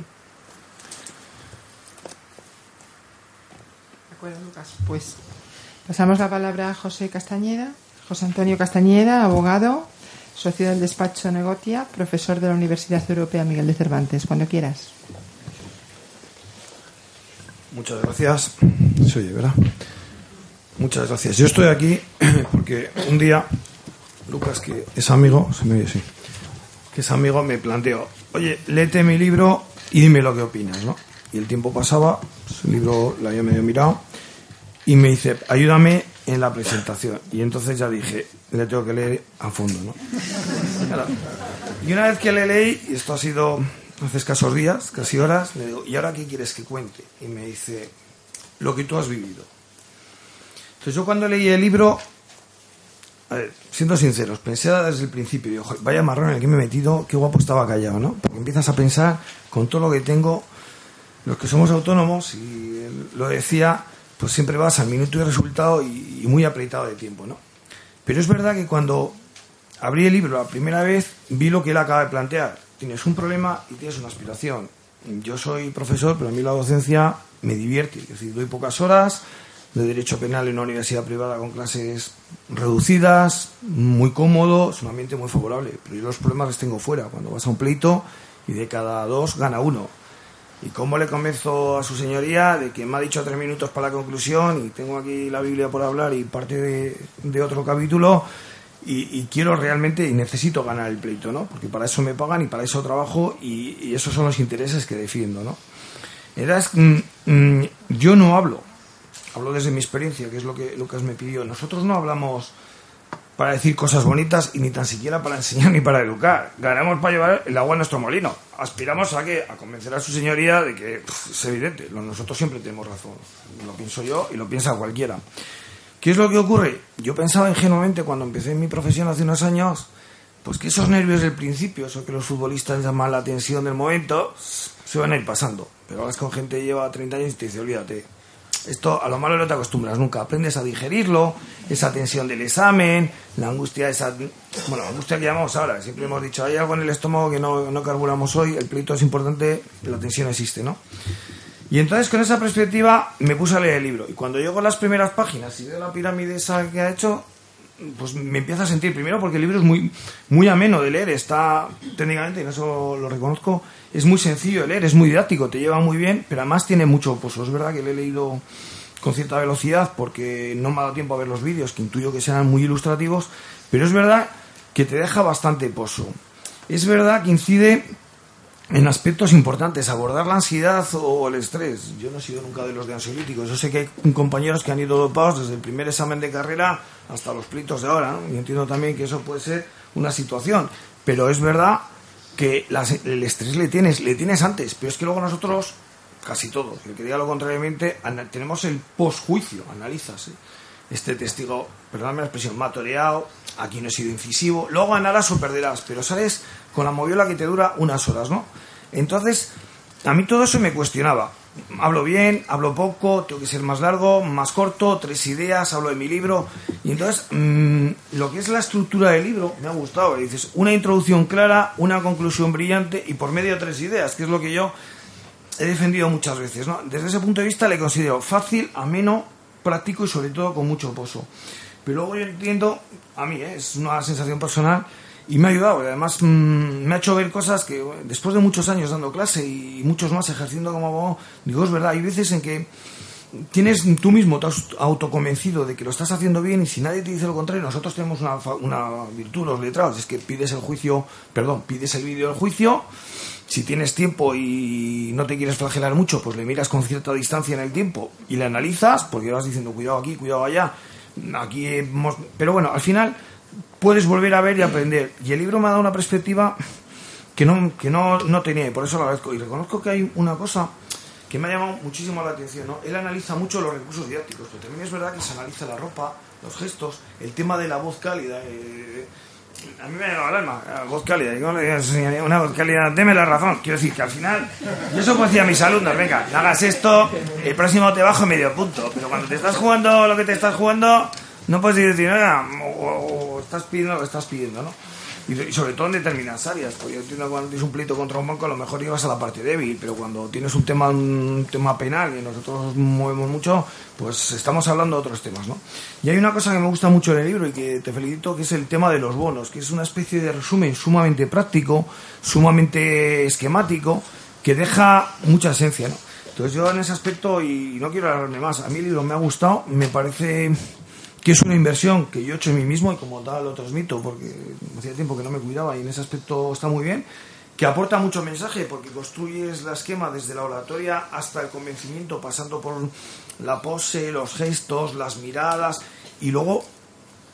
De acuerdo, Lucas. Pues pasamos la palabra a José Castañeda. José Antonio Castañeda, abogado, socio del despacho Negotia, profesor de la Universidad Europea Miguel de Cervantes. Cuando quieras. Muchas gracias. Se oye, ¿verdad? Muchas gracias. Yo estoy aquí porque un día Lucas, que es amigo, se me sí, que es amigo, me planteó, oye, léete mi libro y dime lo que opinas, ¿no? Y el tiempo pasaba, pues, el libro lo había medio mirado, y me dice, ayúdame en la presentación. Y entonces ya dije, le tengo que leer a fondo, ¿no? Y una vez que le leí, y esto ha sido hace escasos días, casi horas, le digo, ¿y ahora qué quieres que cuente? Y me dice, lo que tú has vivido. Entonces yo cuando leí el libro, a ver, siendo sinceros, pensé desde el principio, digo, "Joder, vaya marrón en el que me he metido, qué guapo estaba callado, ¿no? Porque empiezas a pensar con todo lo que tengo, los que somos autónomos, y él lo decía, pues siempre vas al minuto y resultado y, y muy apretado de tiempo, ¿no? Pero es verdad que cuando abrí el libro la primera vez, vi lo que él acaba de plantear. Tienes un problema y tienes una aspiración. Yo soy profesor, pero a mí la docencia me divierte. Es decir, doy pocas horas, de Derecho Penal en una universidad privada con clases reducidas, muy cómodo, es un ambiente muy favorable. Pero yo los problemas los tengo fuera. Cuando vas a un pleito y de cada dos gana uno. ¿Y cómo le convenzo a su señoría de que me ha dicho tres minutos para la conclusión y tengo aquí la Biblia por hablar y parte de, otro capítulo y, quiero realmente y necesito ganar el pleito, ¿no? Porque para eso me pagan y para eso trabajo y, esos son los intereses que defiendo, ¿no? Mm, mm, yo no hablo, hablo desde mi experiencia, que es lo que Lucas me pidió. Nosotros no hablamos para decir cosas bonitas y ni tan siquiera para enseñar ni para educar. Ganamos para llevar el agua a nuestro molino. Aspiramos a que a convencer a su señoría de que pff, es evidente, nosotros siempre tenemos razón. Lo pienso yo y lo piensa cualquiera. ¿Qué es lo que ocurre? Yo pensaba ingenuamente cuando empecé mi profesión hace unos años, pues que esos nervios del principio, eso que los futbolistas llaman la tensión del momento, se van a ir pasando. Pero hablas con gente que lleva 30 años y te dice, olvídate, esto a lo malo no te acostumbras nunca. Aprendes a digerirlo, esa tensión del examen, la angustia, esa. Bueno, la angustia que llamamos ahora. Siempre hemos dicho, hay algo en el estómago que no, no carburamos hoy, el pleito es importante, la tensión existe, ¿no? Y entonces con esa perspectiva me puse a leer el libro. Y cuando llego a las primeras páginas y veo la pirámide esa que ha hecho, pues me empiezo a sentir primero porque el libro es muy, muy ameno de leer, está técnicamente, y en eso lo reconozco, es muy sencillo de leer, es muy didáctico, te lleva muy bien, pero además tiene mucho pozo. Es verdad que lo he leído con cierta velocidad porque no me ha dado tiempo a ver los vídeos, que intuyo que serán muy ilustrativos, pero es verdad que te deja bastante pozo. Es verdad que incide en aspectos importantes, abordar la ansiedad o el estrés. Yo no he sido nunca de los de ansiolíticos. Yo sé que hay compañeros que han ido dopados desde el primer examen de carrera hasta los plitos de ahora. ¿no? Y entiendo también que eso puede ser una situación. Pero es verdad que las- el estrés le tienes, le tienes antes. Pero es que luego nosotros, casi todos, el que diga lo contrariamente, tenemos el posjuicio, analizas. ¿eh? Este testigo, perdóname la expresión, me aquí no he sido incisivo, luego ganarás o perderás, pero sales con la moviola que te dura unas horas, ¿no? Entonces, a mí todo eso me cuestionaba. Hablo bien, hablo poco, tengo que ser más largo, más corto, tres ideas, hablo de mi libro. Y entonces, mm, lo que es la estructura del libro me ha gustado. Dices, una introducción clara, una conclusión brillante y por medio de tres ideas, que es lo que yo he defendido muchas veces. ¿no? Desde ese punto de vista le considero fácil, ameno, práctico y sobre todo con mucho pozo. Pero luego yo entiendo, a mí ¿eh? es una sensación personal y me ha ayudado. y Además mm, me ha hecho ver cosas que después de muchos años dando clase y muchos más ejerciendo como abogado, digo, es verdad, hay veces en que tienes tú mismo, te has autoconvencido de que lo estás haciendo bien y si nadie te dice lo contrario, nosotros tenemos una, una virtud, los letrados, es que pides el juicio, perdón, pides el vídeo del juicio, si tienes tiempo y no te quieres flagelar mucho, pues le miras con cierta distancia en el tiempo y le analizas, porque vas diciendo cuidado aquí, cuidado allá, aquí hemos... Pero bueno, al final puedes volver a ver y aprender. Y el libro me ha dado una perspectiva que no, que no, no tenía y por eso lo agradezco. Y reconozco que hay una cosa que me ha llamado muchísimo la atención. ¿no? Él analiza mucho los recursos didácticos, pero también es verdad que se analiza la ropa, los gestos, el tema de la voz cálida. eh, a mí me ha llegado al alma, la voz cálida. Digo, le digo, "Señoría, una voz cálida, deme la razón. Quiero decir que al final, yo eso decía a mis alumnos, venga, hagas esto, el próximo te bajo medio punto. Pero cuando te estás jugando lo que te estás jugando, no puedes decir, "Oiga", o, o- o estás pidiendo lo que estás pidiendo, ¿no? Y, sobre todo en determinadas áreas, porque yo entiendo cuando tienes un pleito contra un banco a lo mejor llevas a la parte débil, pero cuando tienes un tema un tema penal y nosotros movemos mucho, pues estamos hablando de otros temas, ¿no? Y hay una cosa que me gusta mucho en el libro y que te felicito, que es el tema de los bonos, que es una especie de resumen sumamente práctico, sumamente esquemático, que deja mucha esencia, ¿no? Entonces yo en ese aspecto, y no quiero hablarme más, a mí el libro me ha gustado, me parece que es una inversión que yo he hecho en mí mismo y como tal lo transmito porque hacía tiempo que no me cuidaba y en ese aspecto está muy bien, que aporta mucho mensaje porque construyes la esquema desde la oratoria hasta el convencimiento, pasando por la pose, los gestos, las miradas y luego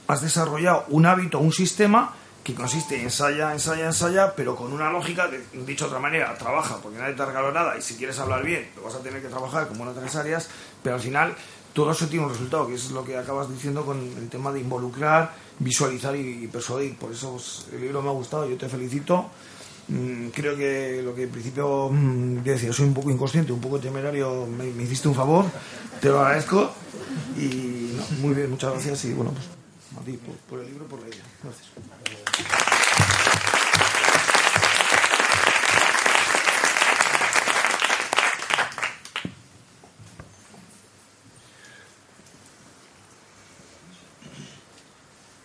has desarrollado un hábito, un sistema que consiste en ensaya, ensaya, ensaya, pero con una lógica, de, dicho de otra manera, trabaja, porque nadie te ha regalado nada, y si quieres hablar bien, lo vas a tener que trabajar como en otras áreas, pero al final todo eso tiene un resultado, que es lo que acabas diciendo con el tema de involucrar, visualizar y, persuadir. Por eso pues, el libro me ha gustado, yo te felicito. Mm, creo que lo que en principio mm, decía, soy un poco inconsciente, un poco temerario, me, hiciste un favor, te lo agradezco y no, muy bien, muchas gracias y bueno, pues a ti por el libro, por la idea. Gracias.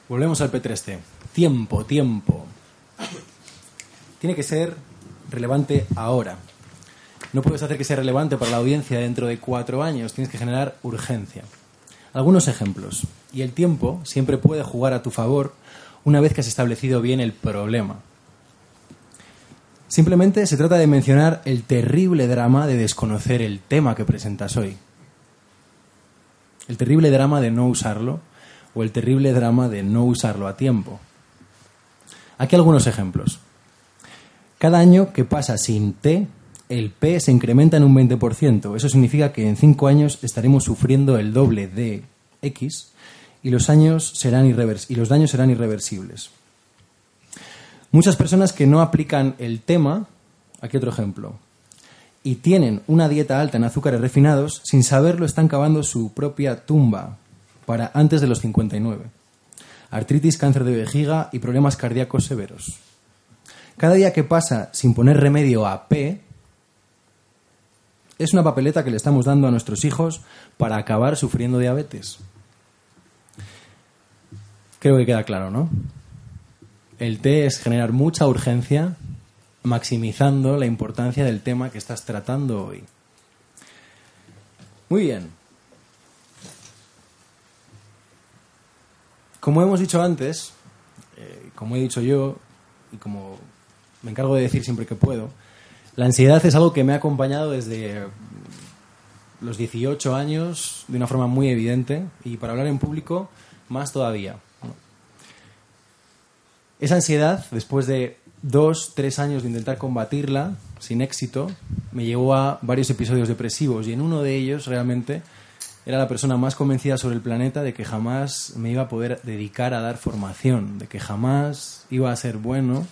Volvemos al P3T. Tiempo, tiempo. Tiene que ser relevante ahora. No puedes hacer que sea relevante para la audiencia dentro de cuatro años. Tienes que generar urgencia. Algunos ejemplos. Y el tiempo siempre puede jugar a tu favor una vez que has establecido bien el problema. Simplemente se trata de mencionar el terrible drama de desconocer el tema que presentas hoy. El terrible drama de no usarlo o el terrible drama de no usarlo a tiempo. Aquí algunos ejemplos. Cada año que pasa sin T, el P se incrementa en un 20%. Eso significa que en cinco años estaremos sufriendo el doble de X y los, años serán y los daños serán irreversibles. Muchas personas que no aplican el tema, aquí otro ejemplo, y tienen una dieta alta en azúcares refinados, sin saberlo están cavando su propia tumba para antes de los 59. Artritis, cáncer de vejiga y problemas cardíacos severos. Cada día que pasa sin poner remedio a P es una papeleta que le estamos dando a nuestros hijos para acabar sufriendo diabetes. Creo que queda claro, ¿no? El T es generar mucha urgencia maximizando la importancia del tema que estás tratando hoy. Muy bien. Como hemos dicho antes, eh, como he dicho yo, y como me encargo de decir siempre que puedo, La ansiedad es algo que me ha acompañado desde los 18 años de una forma muy evidente y para hablar en público más todavía. Esa ansiedad, después de dos, tres años de intentar combatirla sin éxito, me llevó a varios episodios depresivos y en uno de ellos realmente era la persona más convencida sobre el planeta de que jamás me iba a poder dedicar a dar formación, de que jamás iba a ser bueno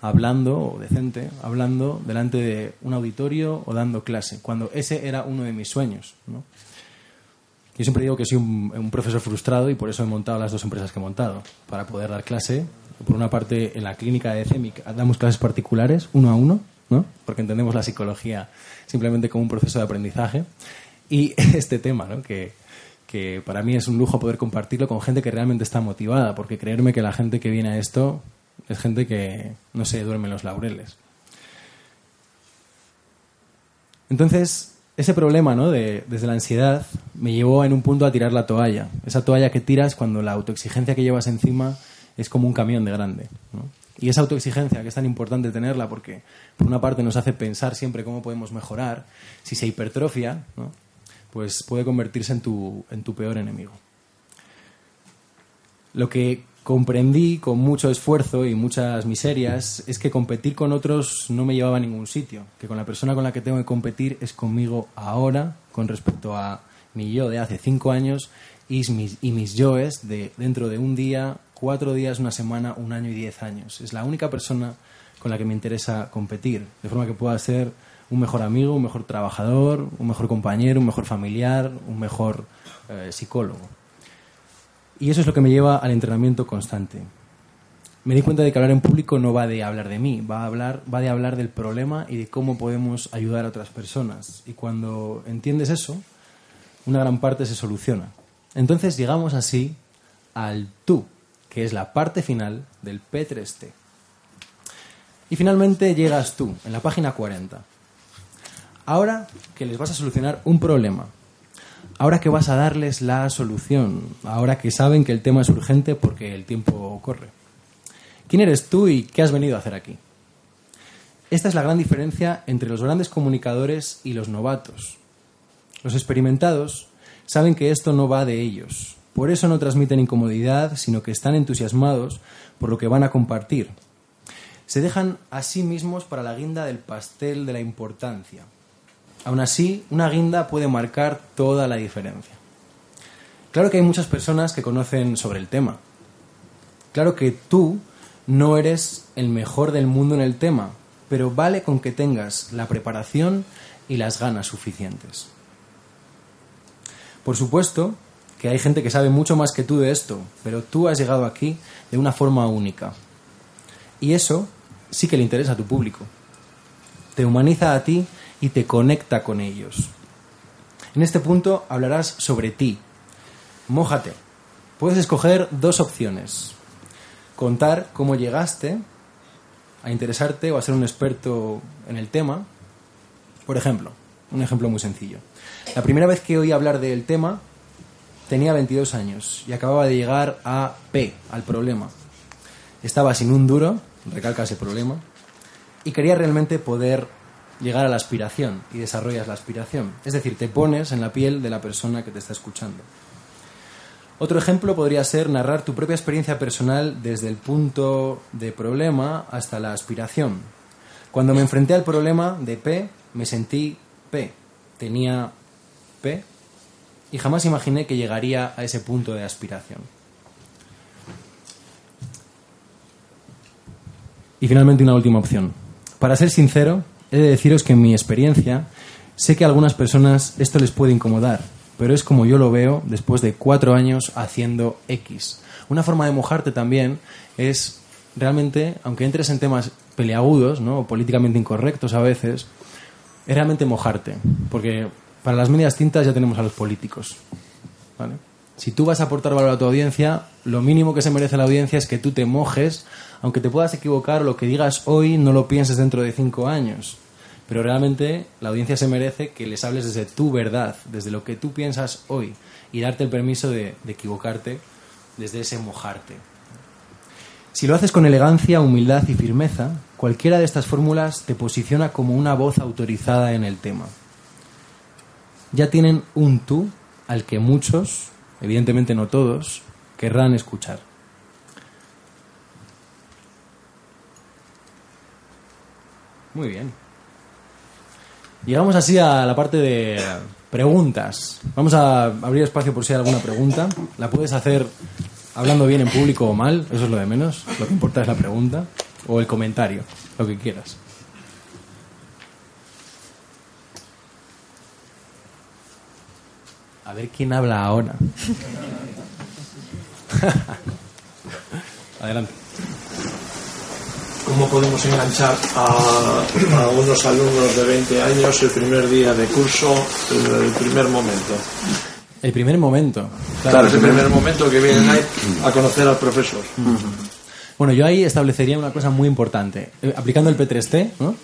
hablando, o decente, hablando delante de un auditorio o dando clase, cuando ese era uno de mis sueños. Yo siempre digo que soy un, un profesor frustrado y por eso he montado las dos empresas que he montado, para poder dar clase. Por una parte, en la clínica de CEMIC damos clases particulares, uno a uno, ¿no? porque entendemos la psicología simplemente como un proceso de aprendizaje. Y este tema, ¿no? que, que para mí es un lujo poder compartirlo con gente que realmente está motivada, porque creerme que la gente que viene a esto es gente que no se duerme en los laureles. Entonces, ese problema, ¿no? De, desde la ansiedad, me llevó en un punto a tirar la toalla. Esa toalla que tiras cuando la autoexigencia que llevas encima es como un camión de grande. ¿no? Y esa autoexigencia, que es tan importante tenerla porque, por una parte, nos hace pensar siempre cómo podemos mejorar, si se hipertrofia, ¿no? Pues puede convertirse en tu, en tu peor enemigo. Lo que comprendí con mucho esfuerzo y muchas miserias es que competir con otros no me llevaba a ningún sitio, que con la persona con la que tengo que competir es conmigo ahora con respecto a mi yo de hace cinco años y mis, y mis yoes de dentro de un día, cuatro días, una semana, un año y diez años. Es la única persona con la que me interesa competir, de forma que pueda ser un mejor amigo, un mejor trabajador, un mejor compañero, un mejor familiar, un mejor eh, psicólogo. Y eso es lo que me lleva al entrenamiento constante. Me di cuenta de que hablar en público no va de hablar de mí, va, a hablar, va de hablar del problema y de cómo podemos ayudar a otras personas. Y cuando entiendes eso, una gran parte se soluciona. Entonces llegamos así al tú, que es la parte final del P3T. Y finalmente llegas tú, en la página 40. Ahora que les vas a solucionar un problema, ahora que vas a darles la solución, ahora que saben que el tema es urgente porque el tiempo corre. ¿Quién eres tú y qué has venido a hacer aquí? Esta es la gran diferencia entre los grandes comunicadores y los novatos. Los experimentados saben que esto no va de ellos. Por eso no transmiten incomodidad, sino que están entusiasmados por lo que van a compartir. Se dejan a sí mismos para la guinda del pastel de la importancia. Aún así, una guinda puede marcar toda la diferencia. Claro que hay muchas personas que conocen sobre el tema. Claro que tú no eres el mejor del mundo en el tema, pero vale con que tengas la preparación y las ganas suficientes. Por supuesto que hay gente que sabe mucho más que tú de esto, pero tú has llegado aquí de una forma única. Y eso sí que le interesa a tu público. Te humaniza a ti y te conecta con ellos. En este punto hablarás sobre ti. Mójate. Puedes escoger dos opciones. Contar cómo llegaste a interesarte o a ser un experto en el tema. Por ejemplo, un ejemplo muy sencillo. La primera vez que oí hablar del tema tenía 22 años y acababa de llegar a P, al problema. Estaba sin un duro, recalca ese problema, y quería realmente poder llegar a la aspiración y desarrollas la aspiración. Es decir, te pones en la piel de la persona que te está escuchando. Otro ejemplo podría ser narrar tu propia experiencia personal desde el punto de problema hasta la aspiración. Cuando me enfrenté al problema de P, me sentí P. Tenía P y jamás imaginé que llegaría a ese punto de aspiración. Y finalmente una última opción. Para ser sincero, he de deciros que en mi experiencia sé que a algunas personas esto les puede incomodar, pero es como yo lo veo después de cuatro años haciendo X. Una forma de mojarte también es realmente, aunque entres en temas peleagudos, ¿no? o políticamente incorrectos a veces, es realmente mojarte, porque para las medias tintas ya tenemos a los políticos. ¿vale? Si tú vas a aportar valor a tu audiencia, lo mínimo que se merece la audiencia es que tú te mojes, aunque te puedas equivocar, lo que digas hoy no lo pienses dentro de cinco años. Pero realmente la audiencia se merece que les hables desde tu verdad, desde lo que tú piensas hoy, y darte el permiso de, de equivocarte desde ese mojarte. Si lo haces con elegancia, humildad y firmeza, cualquiera de estas fórmulas te posiciona como una voz autorizada en el tema. Ya tienen un tú al que muchos, evidentemente no todos, querrán escuchar. Muy bien. Llegamos así a la parte de preguntas. Vamos a abrir espacio por si hay alguna pregunta. La puedes hacer hablando bien en público o mal, eso es lo de menos. Lo que importa es la pregunta o el comentario, lo que quieras. A ver quién habla ahora. Adelante. ¿Cómo podemos enganchar a, a unos alumnos de 20 años el primer día de curso, el, el primer momento? El primer momento. Claro, es el primer momento que vienen ahí a conocer al profesor. Bueno, yo ahí establecería una cosa muy importante, eh, aplicando el P3T, ¿no?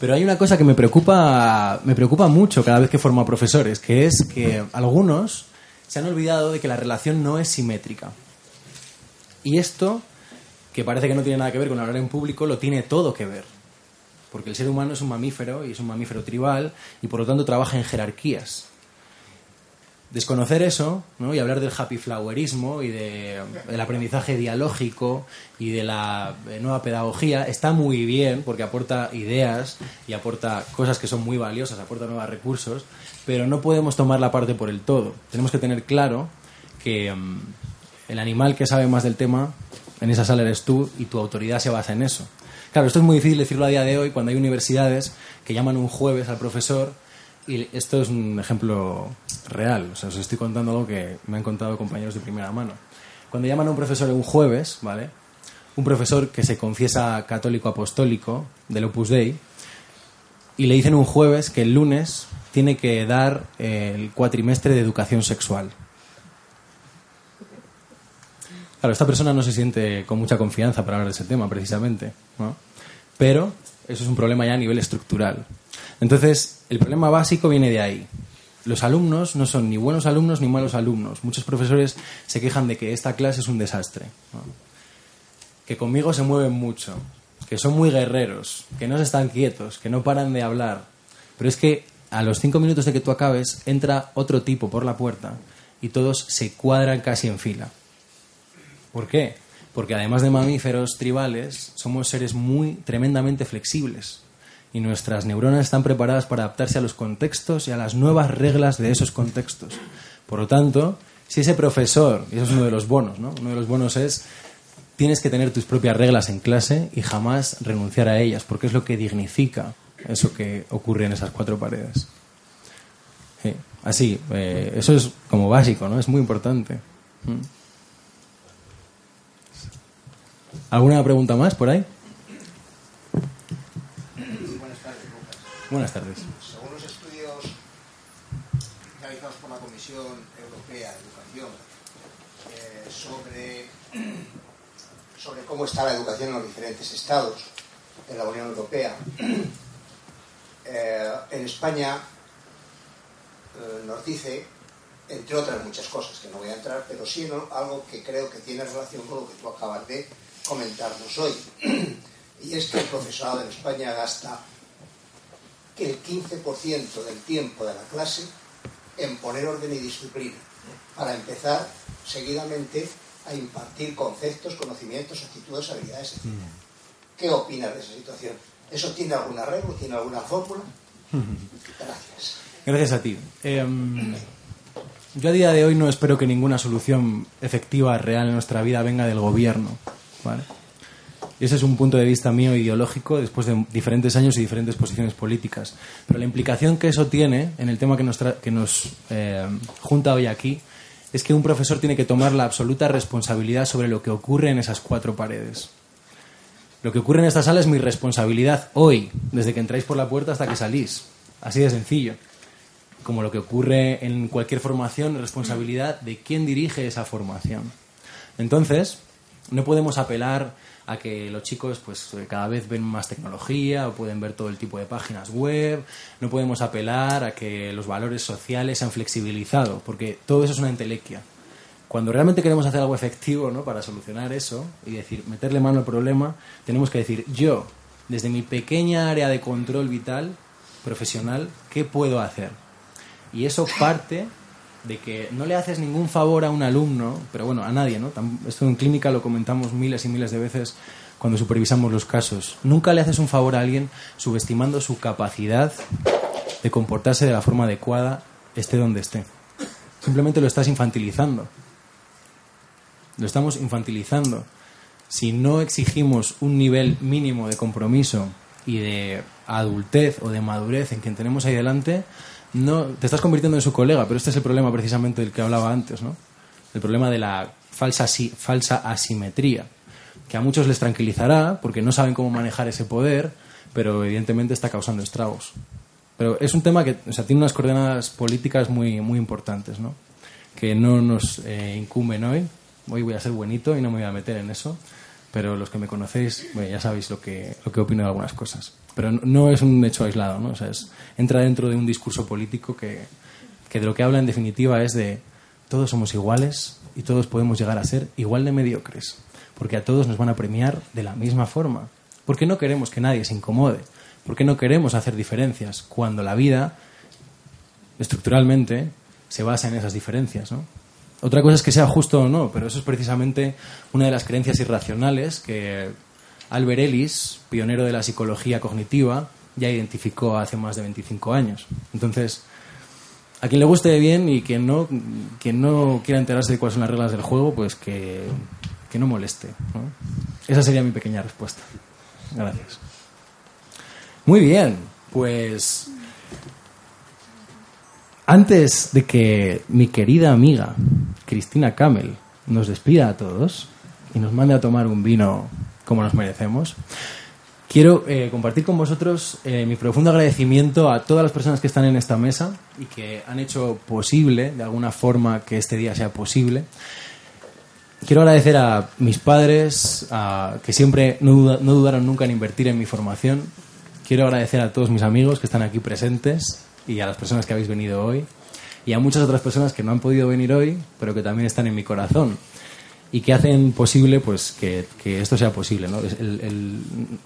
Pero hay una cosa que me preocupa, me preocupa mucho cada vez que formo a profesores, que es que algunos se han olvidado de que la relación no es simétrica. Y esto, que parece que no tiene nada que ver con hablar en público, lo tiene todo que ver. Porque el ser humano es un mamífero y es un mamífero tribal y por lo tanto trabaja en jerarquías. Desconocer eso ¿no? y hablar del happy flowerismo y de, del aprendizaje dialógico y de la eh, nueva pedagogía está muy bien porque aporta ideas y aporta cosas que son muy valiosas, aporta nuevos recursos, pero no podemos tomar la parte por el todo. Tenemos que tener claro que mm, el animal que sabe más del tema en esa sala eres tú y tu autoridad se basa en eso. Claro, esto es muy difícil decirlo a día de hoy cuando hay universidades que llaman un jueves al profesor y esto es un ejemplo real, o sea, os estoy contando algo que me han contado compañeros de primera mano. Cuando llaman a un profesor un jueves, ¿vale? Un profesor que se confiesa católico apostólico del Opus Dei y le dicen un jueves que el lunes tiene que dar el cuatrimestre de educación sexual. Claro, esta persona no se siente con mucha confianza para hablar de ese tema, precisamente. ¿no? Pero eso es un problema ya a nivel estructural. Entonces, el problema básico viene de ahí. Los alumnos no son ni buenos alumnos ni malos alumnos. Muchos profesores se quejan de que esta clase es un desastre. Que conmigo se mueven mucho, que son muy guerreros, que no se están quietos, que no paran de hablar. Pero es que a los cinco minutos de que tú acabes, entra otro tipo por la puerta y todos se cuadran casi en fila. ¿Por qué? Porque además de mamíferos tribales, somos seres muy tremendamente flexibles y nuestras neuronas están preparadas para adaptarse a los contextos y a las nuevas reglas de esos contextos. Por lo tanto, si ese profesor, y eso es uno de los bonos, ¿no? Uno de los bonos es tienes que tener tus propias reglas en clase y jamás renunciar a ellas, porque es lo que dignifica eso que ocurre en esas cuatro paredes. Sí, así, eh, eso es como básico, ¿no? Es muy importante. ¿Mm? ¿Alguna pregunta más por ahí? Buenas tardes, Lucas. Buenas tardes. Según los estudios realizados por la Comisión Europea de Educación eh, sobre, sobre cómo está la educación en los diferentes estados de la Unión Europea, eh, en España eh, nos dice, entre otras muchas cosas que no voy a entrar, pero sí algo que creo que tiene relación con lo que tú acabas de comentarnos hoy. Y es que el profesorado en España gasta el 15% del tiempo de la clase en poner orden y disciplina, para empezar seguidamente a impartir conceptos, conocimientos, actitudes, habilidades, etc. ¿Qué opinas de esa situación? ¿Eso tiene algún arreglo? ¿Tiene alguna fórmula? Gracias. Gracias a ti. Eh, yo a día de hoy no espero que ninguna solución efectiva, real en nuestra vida venga del gobierno. ¿vale? Ese es un punto de vista mío ideológico después de diferentes años y diferentes posiciones políticas. Pero la implicación que eso tiene en el tema que nos, que nos eh, junta hoy aquí es que un profesor tiene que tomar la absoluta responsabilidad sobre lo que ocurre en esas cuatro paredes. Lo que ocurre en esta sala es mi responsabilidad hoy, desde que entráis por la puerta hasta que salís. Así de sencillo. Como lo que ocurre en cualquier formación, es responsabilidad de quién dirige esa formación. Entonces, no podemos apelar a que los chicos pues cada vez ven más tecnología o pueden ver todo el tipo de páginas web, no podemos apelar a que los valores sociales se han flexibilizado, porque todo eso es una entelequia. cuando realmente queremos hacer algo efectivo ¿no? para solucionar eso y decir, meterle mano al problema, tenemos que decir, yo, desde mi pequeña área de control vital, profesional, ¿qué puedo hacer? Y eso parte de que no le haces ningún favor a un alumno, pero bueno, a nadie, ¿no? Esto en clínica lo comentamos miles y miles de veces cuando supervisamos los casos. Nunca le haces un favor a alguien subestimando su capacidad de comportarse de la forma adecuada, esté donde esté. Simplemente lo estás infantilizando. Lo estamos infantilizando. Si no exigimos un nivel mínimo de compromiso y de adultez o de madurez en quien tenemos ahí delante, no te estás convirtiendo en su colega, pero este es el problema precisamente del que hablaba antes, ¿no? El problema de la falsa, falsa asimetría, que a muchos les tranquilizará porque no saben cómo manejar ese poder, pero evidentemente está causando estragos. Pero es un tema que o sea, tiene unas coordenadas políticas muy, muy importantes, ¿no? que no nos eh, incumben hoy. Hoy voy a ser buenito y no me voy a meter en eso, pero los que me conocéis ya sabéis lo que, lo que opino de algunas cosas. Pero no, es un hecho aislado, ¿no? O sea, entra dentro de un discurso político que, que de lo que habla en definitiva es de todos somos iguales y todos podemos llegar a ser igual de mediocres, porque a todos nos van a premiar de la misma forma. Porque no queremos que nadie se incomode, porque no queremos hacer diferencias cuando la vida, estructuralmente, se basa en esas diferencias, ¿no? Otra cosa es que sea justo o no, pero eso es precisamente una de las creencias irracionales que Albert Ellis, pionero de la psicología cognitiva, ya identificó hace más de 25 años. Entonces, a quien le guste bien y quien no, quien no quiera enterarse de cuáles son las reglas del juego, pues que, que no moleste. Esa sería mi pequeña respuesta. Gracias. Muy bien, pues antes de que mi querida amiga Cristina Camel nos despida a todos y nos mande a tomar un vino como nos merecemos, quiero eh, compartir con vosotros eh, mi profundo agradecimiento a todas las personas que están en esta mesa y que han hecho posible, de alguna forma, que este día sea posible. Quiero agradecer a mis padres, que siempre no dudaron nunca en invertir en mi formación. Quiero agradecer a todos mis amigos que están aquí presentes y a las personas que habéis venido hoy y a muchas otras personas que no han podido venir hoy, pero que también están en mi corazón y que hacen posible pues que, esto sea posible. ¿no?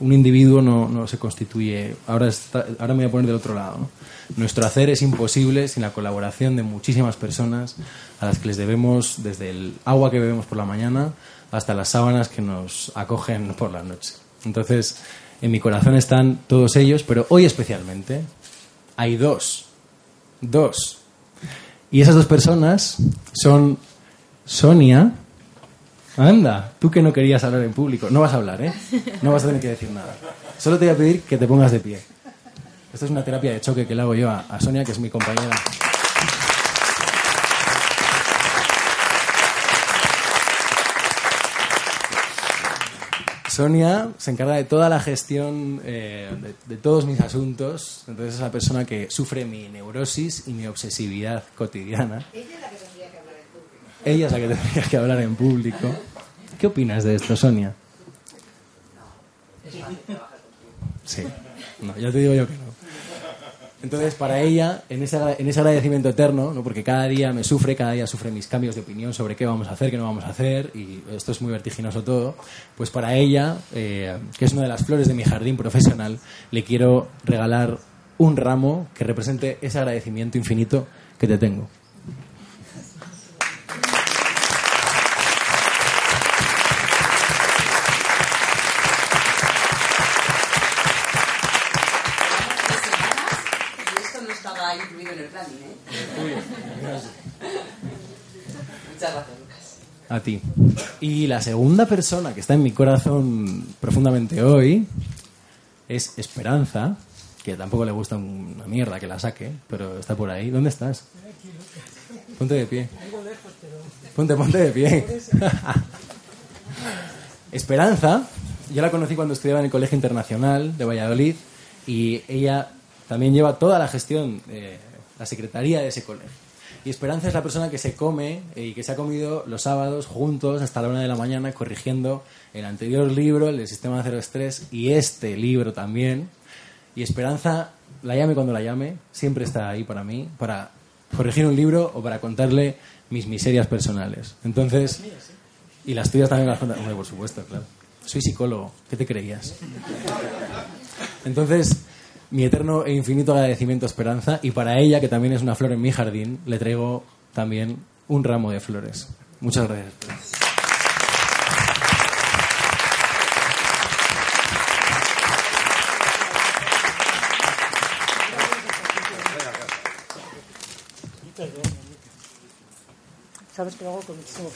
un individuo no, se constituye, ahora, ahora me voy a poner del otro lado, nuestro hacer es imposible sin la colaboración de muchísimas personas a las que les debemos desde el agua que bebemos por la mañana hasta las sábanas que nos acogen por la noche. Entonces, en mi corazón están todos ellos, pero hoy especialmente hay dos, dos. Y esas dos personas son Sonia, Anda, tú que no querías hablar en público. No vas a hablar, ¿eh? No vas a tener que decir nada. Solo te voy a pedir que te pongas de pie. Esta es una terapia de choque que le hago yo a, Sonia, que es mi compañera. Sonia se encarga de toda la gestión eh, de, de, todos mis asuntos. Entonces es la persona que sufre mi neurosis y mi obsesividad cotidiana. Ella es la que ella es la que tendría que hablar en público. ¿Qué opinas de esto, Sonia? Sí, no, ya te digo yo que no. Entonces, para ella, en ese, en ese agradecimiento eterno, ¿no? porque cada día me sufre, cada día sufre mis cambios de opinión sobre qué vamos a hacer, qué no vamos a hacer, y esto es muy vertiginoso todo, pues para ella, eh, que es una de las flores de mi jardín profesional, le quiero regalar un ramo que represente ese agradecimiento infinito que te tengo. A ti. Y la segunda persona que está en mi corazón profundamente hoy es Esperanza, que tampoco le gusta una mierda que la saque, pero está por ahí. ¿Dónde estás? Ponte de pie. Ponte, ponte de pie. Esperanza, yo la conocí cuando estudiaba en el Colegio Internacional de Valladolid y ella también lleva toda la gestión, de la secretaría de ese colegio. Y Esperanza es la persona que se come eh, y que se ha comido los sábados juntos hasta la una de la mañana corrigiendo el anterior libro, el del sistema cero estrés, y este libro también. Y Esperanza, la llame cuando la llame, siempre está ahí para mí, para corregir un libro o para contarle mis miserias personales. Entonces, y las tuyas también las cuentas. Hombre, por supuesto, claro. Soy psicólogo, ¿qué te creías? Entonces, mi eterno e infinito agradecimiento a Esperanza y para ella, que también es una flor en mi jardín, le traigo también un ramo de flores. Muchas gracias. Sabes que lo hago con muchísimo.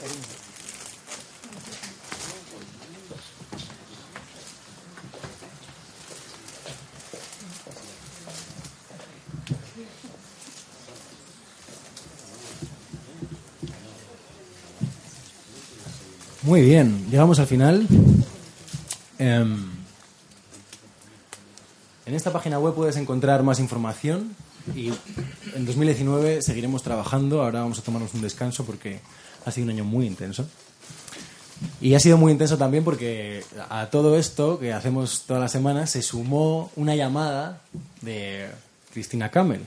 Muy bien, llegamos al final. Em, en esta página web puedes encontrar más información y en 2019 seguiremos trabajando. Ahora vamos a tomarnos un descanso porque ha sido un año muy intenso. Y ha sido muy intenso también porque a todo esto que hacemos todas las semanas se sumó una llamada de Cristina Camel,